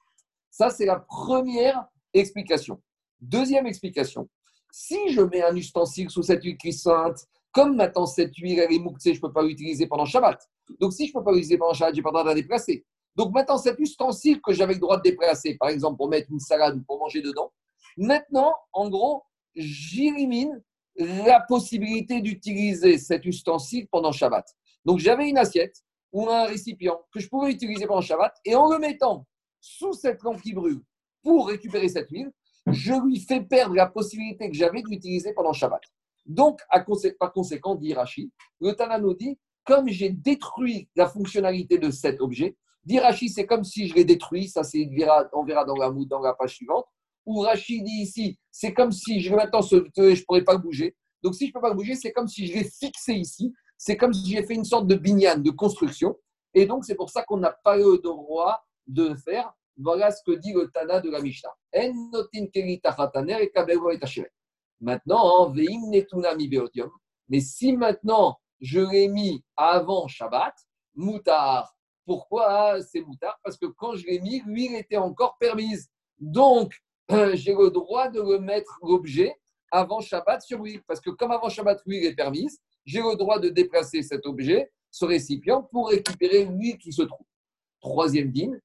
Ça, c'est la première explication. Deuxième explication, si je mets un ustensile sous cette huile qui sainte, comme maintenant cette huile elle est mouxée, je ne peux pas l'utiliser pendant Shabbat. Donc si je ne peux pas l'utiliser pendant Shabbat, je n'ai pas le droit de la déplacer. Donc maintenant, cet ustensile que j'avais le droit de déplacer, par exemple pour mettre une salade ou pour manger dedans, maintenant, en gros, j'élimine la possibilité d'utiliser cet ustensile pendant Shabbat. Donc j'avais une assiette ou un récipient que je pouvais utiliser pendant Shabbat et en le mettant sous cette lampe qui brûle pour récupérer cette huile, je lui fais perdre la possibilité que j'avais d'utiliser pendant Shabbat. Donc, par conséquent, dit le Tana nous dit, comme j'ai détruit la fonctionnalité de cet objet, dit c'est comme si je l'ai détruit, ça on verra dans la, dans la page suivante, ou Rachid dit ici, c'est comme si je maintenant ce je ne pourrais pas bouger. Donc si je ne peux pas bouger, c'est comme si je l'ai fixé ici. C'est comme si j'ai fait une sorte de bignane, de construction. Et donc c'est pour ça qu'on n'a pas le droit de faire. Voilà ce que dit le Tana de la Mishnah. Maintenant, mais si maintenant je l'ai mis avant Shabbat, moutard. Pourquoi c'est moutard? Parce que quand je l'ai mis, l'huile était encore permise. Donc, j'ai le droit de remettre l'objet avant Shabbat sur lui. Parce que comme avant Shabbat, l'huile est permise, j'ai le droit de déplacer cet objet, ce récipient, pour récupérer l'huile qui se trouve. Troisième dîme,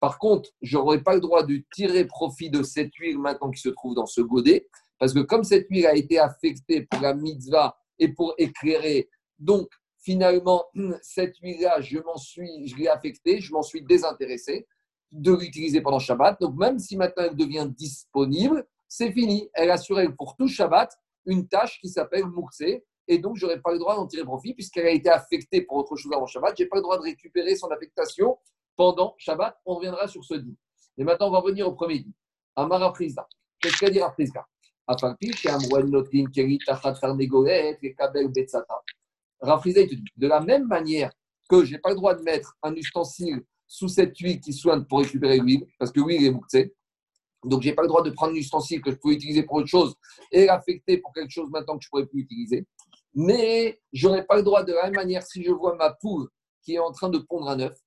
par contre, je n'aurai pas le droit de tirer profit de cette huile maintenant qui se trouve dans ce godet, parce que comme cette huile a été affectée pour la mitzvah et pour éclairer, donc finalement, cette huile-là, je m'en suis, je l'ai affectée, je m'en suis désintéressé de l'utiliser pendant Shabbat. Donc, même si maintenant elle devient disponible, c'est fini. Elle assure pour tout Shabbat une tâche qui s'appelle Moukse, et donc je n'aurai pas le droit d'en tirer profit puisqu'elle a été affectée pour autre chose avant Shabbat. Je n'ai pas le droit de récupérer son affectation pendant Shabbat. On reviendra sur ce dit. Et maintenant, on va revenir au premier dit. Amara Prisda. Qu'est-ce qu'elle dit à Prisda Rafriza, dit, de la même manière que je n'ai pas le droit de mettre un ustensile sous cette huile qui soigne pour récupérer l'huile, parce que l'huile est mouxée, donc je n'ai pas le droit de prendre un ustensile que je pouvais utiliser pour autre chose et l'affecter pour quelque chose maintenant que je ne pourrais plus utiliser. Mais je n'aurais pas le droit de la même manière si je vois ma poule qui est en train de pondre un œuf.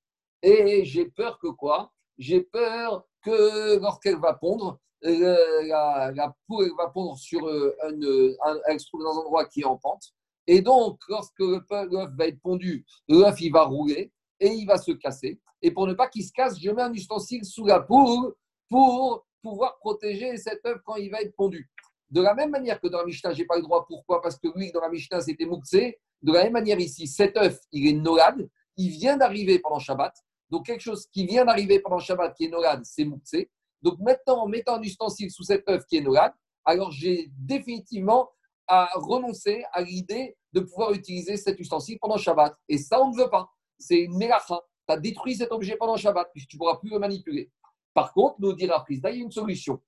Et j'ai peur que quoi? J'ai peur que lorsqu'elle va pondre, la, poule va pondre sur euh, un, un endroit qui est en pente et donc, lorsque l'œuf va être pondu, l'œuf il va rouler et il va se casser. Et pour ne pas qu'il se casse, je mets un ustensile sous la poule pour pouvoir protéger cet œuf quand il va être pondu. De la même manière que dans la Mishnah, je n'ai pas le droit. Pourquoi? Parce que lui, dans la Mishnah, c'était Moukse. De la même manière ici, cet œuf, il est Nolad. Il vient d'arriver pendant Shabbat. Donc, quelque chose qui vient d'arriver pendant Shabbat qui est Nolad, c'est Moukse. Donc, maintenant, en mettant un ustensile sous cet œuf qui est Nolad, alors j'ai définitivement à renoncer à l'idée de pouvoir utiliser cet ustensile pendant Shabbat. Et ça, on ne veut pas. C'est une mélacha. Tu as détruit cet objet pendant Shabbat, puisque tu ne pourras plus le manipuler. Par contre, nous dira Prisda, il y a une solution.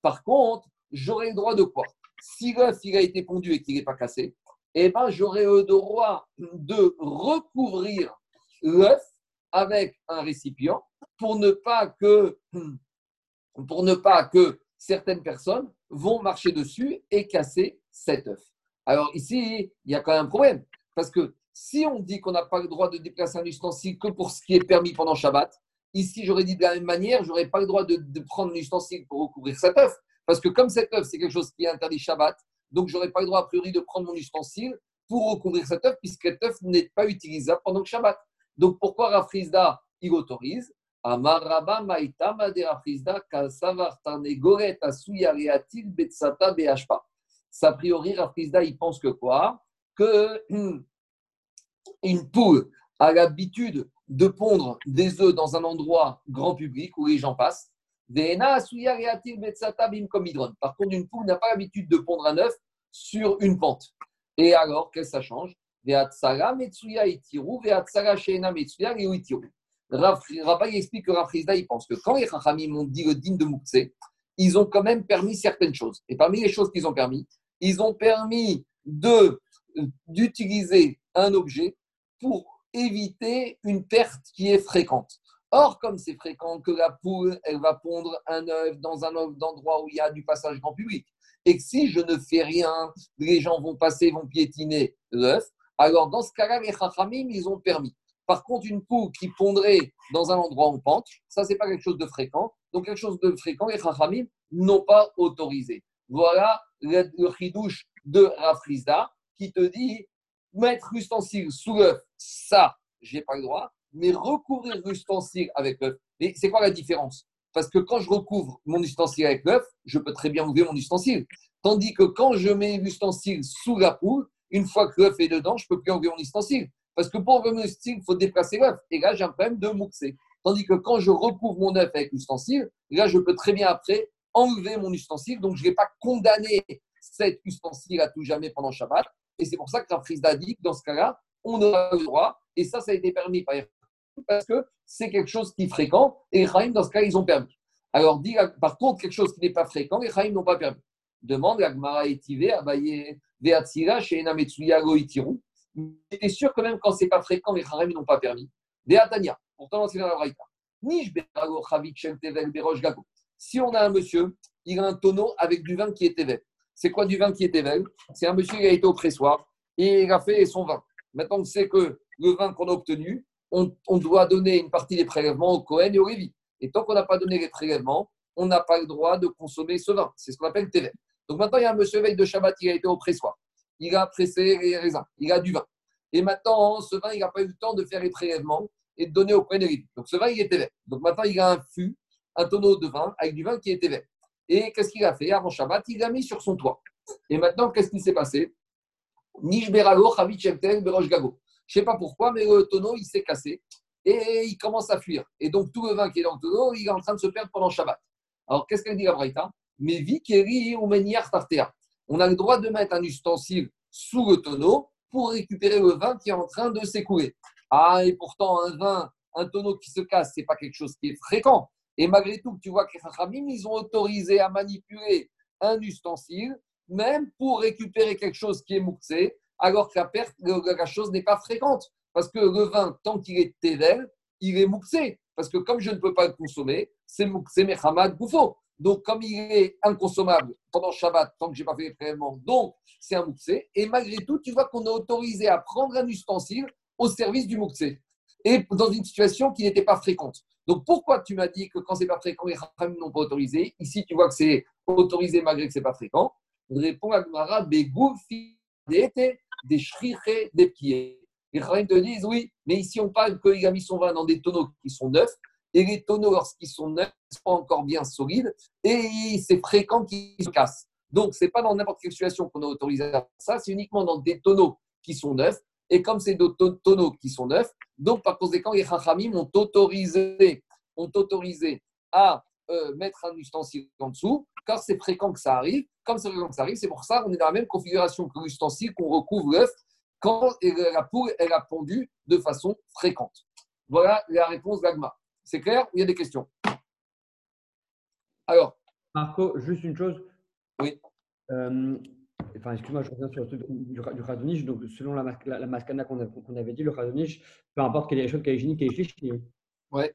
Par contre, j'aurai le droit de quoi? Si l'œuf a été pondu et qu'il n'est pas cassé, eh ben, j'aurai le droit de recouvrir l'œuf avec un récipient pour ne pas que, pour ne pas que certaines personnes vont marcher dessus et casser cet œuf. Alors ici, il y a quand même un problème. Parce que si on dit qu'on n'a pas le droit de déplacer un ustensile que pour ce qui est permis pendant Shabbat, ici j'aurais dit de la même manière, je n'aurais pas le droit de, prendre un ustensile pour recouvrir cet œuf. Parce que comme cet œuf, c'est quelque chose qui est interdit Shabbat, donc je n'aurais pas le droit a priori de prendre mon ustensile pour recouvrir cet œuf, puisque cet œuf n'est pas utilisable pendant le Shabbat. Donc pourquoi Rafrizda, il autorise Amaraba maitama de Rafrizda kasavar goret asuya reatil betsata behashpa. A priori, Rafrizda, il pense que quoi? Que une poule a l'habitude de pondre des œufs dans un endroit grand public où les gens passent. Par contre, une poule n'a pas l'habitude de pondre un œuf sur une pente. Et alors, qu'est-ce que ça change? Rabbi explique que Rafrizda, il pense que quand les Chachamim ont dit le din de Moukse, ils ont quand même permis certaines choses. Et parmi les choses qu'ils ont permis, ils ont permis d'utiliser un objet pour éviter une perte qui est fréquente. Or, comme c'est fréquent que la poule, elle va pondre un œuf dans un endroit où il y a du passage grand public, et que si je ne fais rien, les gens vont passer, vont piétiner l'œuf, alors dans ce cas-là, les chachamim, ils ont permis. Par contre, une poule qui pondrait dans un endroit en pente, ça, c'est pas quelque chose de fréquent. Donc, quelque chose de fréquent, les chachamim n'ont pas autorisé. Voilà le, chidouche de Rafrizda qui te dit mettre l'ustensile sous l'œuf, ça, j'ai pas le droit, mais recouvrir l'ustensile avec l'œuf. Et c'est quoi la différence? Parce que quand je recouvre mon ustensile avec l'œuf, je peux très bien ouvrir mon ustensile. Tandis que quand je mets l'ustensile sous la poule, une fois que l'œuf est dedans, je peux plus ouvrir mon ustensile. Parce que pour ouvrir mon ustensile, il faut déplacer l'œuf. Et là, j'ai un problème de mouxer. Tandis que quand je recouvre mon œuf avec l'ustensile, là, je peux très bien après enlever mon ustensile. Donc, je ne vais pas condamner cet ustensile à tout jamais pendant Shabbat. Et c'est pour ça que Rafrizda dit que dans ce cas-là, on aura le droit. Et ça, ça a été permis par parce que c'est quelque chose qui est fréquent. Et les dans ce cas, ils ont permis. Alors, dit, par contre, quelque chose qui n'est pas fréquent, les Chaim n'ont pas permis. Demande à Gmara Etive, Abaye, Veatsira, chez Enametsuya, Goitiru. Mais sûr que même quand ce n'est pas fréquent, les Chaim n'ont pas permis. Veatania, pourtant, c'est dans la Braïta. Si on a un monsieur, il a un tonneau avec du vin qui est éveillé. C'est quoi du vin qui est éveillé C'est un monsieur qui a été au pressoir et il a fait son vin. Maintenant, on sait que le vin qu'on a obtenu, on, doit donner une partie des prélèvements au Cohen et au Lévi. Et tant qu'on n'a pas donné les prélèvements, on n'a pas le droit de consommer ce vin. C'est ce qu'on appelle TV. Donc maintenant, il y a un monsieur veille de Shabbat, il a été au pressoir. Il a pressé les raisins, il a du vin. Et maintenant, ce vin, il n'a pas eu le temps de faire les prélèvements et de donner au au Lévi. Donc ce vin, il est TV. Donc maintenant, il a un fût, un tonneau de vin avec du vin qui est TV. Et qu'est-ce qu'il a fait avant Shabbat? Il l'a mis sur son toit. Et maintenant, qu'est-ce qui s'est passé? Je ne sais pas pourquoi, mais le tonneau, il s'est cassé et il commence à fuir. Et donc, tout le vin qui est dans le tonneau, il est en train de se perdre pendant Shabbat. Alors, qu'est-ce qu'elle dit la Braïta? Mais vikeri ou On a le droit de mettre un ustensile sous le tonneau pour récupérer le vin qui est en train de s'écouler. Ah, et pourtant, un vin, un tonneau qui se casse, ce n'est pas quelque chose qui est fréquent. Et malgré tout, tu vois que les Chachamim, ils ont autorisé à manipuler un ustensile, même pour récupérer quelque chose qui est mouxé, alors que la, perte, la chose n'est pas fréquente. Parce que le vin, tant qu'il est tével, il est mouxé. Parce que comme je ne peux pas le consommer, c'est mouxé Mehamad Goufo. Donc, comme il est inconsommable pendant Shabbat, tant que je n'ai pas fait les prélèvements, donc c'est un mouxé. Et malgré tout, tu vois qu'on est autorisé à prendre un ustensile au service du mouxé. Et dans une situation qui n'était pas fréquente. Donc, pourquoi tu m'as dit que quand c'est pas fréquent, les Rachamim n'ont pas autorisé? Ici, tu vois que c'est autorisé malgré que c'est pas fréquent. Répond à Gmara, des des shriché, des pieds. Les Rachamim te disent oui, mais ici on parle qu'il a mis son vin dans des tonneaux qui sont neufs. Et les tonneaux, lorsqu'ils sont neufs, sont pas encore bien solides. Et c'est fréquent qu'ils se cassent. Donc, ce n'est pas dans n'importe quelle situation qu'on a autorisé à ça, c'est uniquement dans des tonneaux qui sont neufs. Et comme c'est des tonneaux qui sont neufs, donc par conséquent, les Chachamim ont autorisé, ont autorisé à euh, mettre un ustensile en dessous, car c'est fréquent que ça arrive. Comme c'est fréquent que ça arrive, c'est pour ça qu'on est dans la même configuration que l'ustensile, qu'on recouvre l'œuf quand la poule elle a pondu de façon fréquente. Voilà la réponse d'Agma. C'est clair ou il y a des questions? Alors. Marco, juste une chose. Oui. Euh, enfin, excuse-moi, je reviens sur le truc du, du Donc, selon la, la, mascana qu'on avait dit, le radoniche, peu importe quelle est la chose, quelle est hygiénique, quelle est Ouais.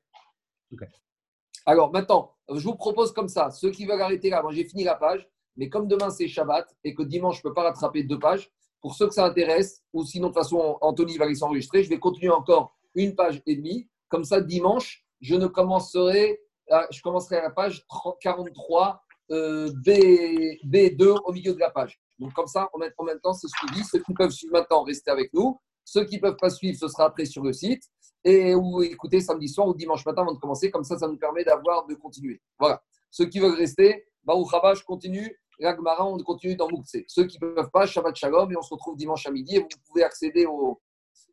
Alors, maintenant, je vous propose comme ça. Ceux qui veulent arrêter là, moi j'ai fini la page, mais comme demain c'est Shabbat et que dimanche je ne peux pas rattraper deux pages, pour ceux que ça intéresse, ou sinon de toute façon Anthony va les s'enregistrer, je vais continuer encore une page et demie. Comme ça, dimanche, je ne commencerai, je commencerai à la page 43 euh, B, B2 au milieu de la page. Donc comme ça, en même temps, c'est dit. Ceux qui peuvent suivre maintenant, restez avec nous. Ceux qui ne peuvent pas suivre, ce sera après sur le site. Et ou écoutez samedi soir ou dimanche matin avant de commencer. Comme ça, ça nous permet d'avoir de continuer. Voilà. Ceux qui veulent rester, Baruch je continue. Ragmara, on continue dans Moukse. Ceux qui ne peuvent pas, Shabbat Shalom. Et on se retrouve dimanche à midi. Et vous pouvez accéder au.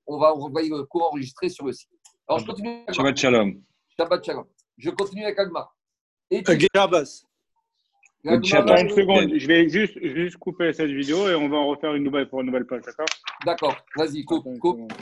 On va envoyer le cours enregistré sur le site. Alors, je continue. Shabbat Shalom. Shabbat Shalom. Je continue avec Agmara. Et tu... Attends une seconde, je vais juste, juste couper cette vidéo et on va en refaire une nouvelle pour une nouvelle page, d'accord? D'accord, vas-y, coupe, coupe.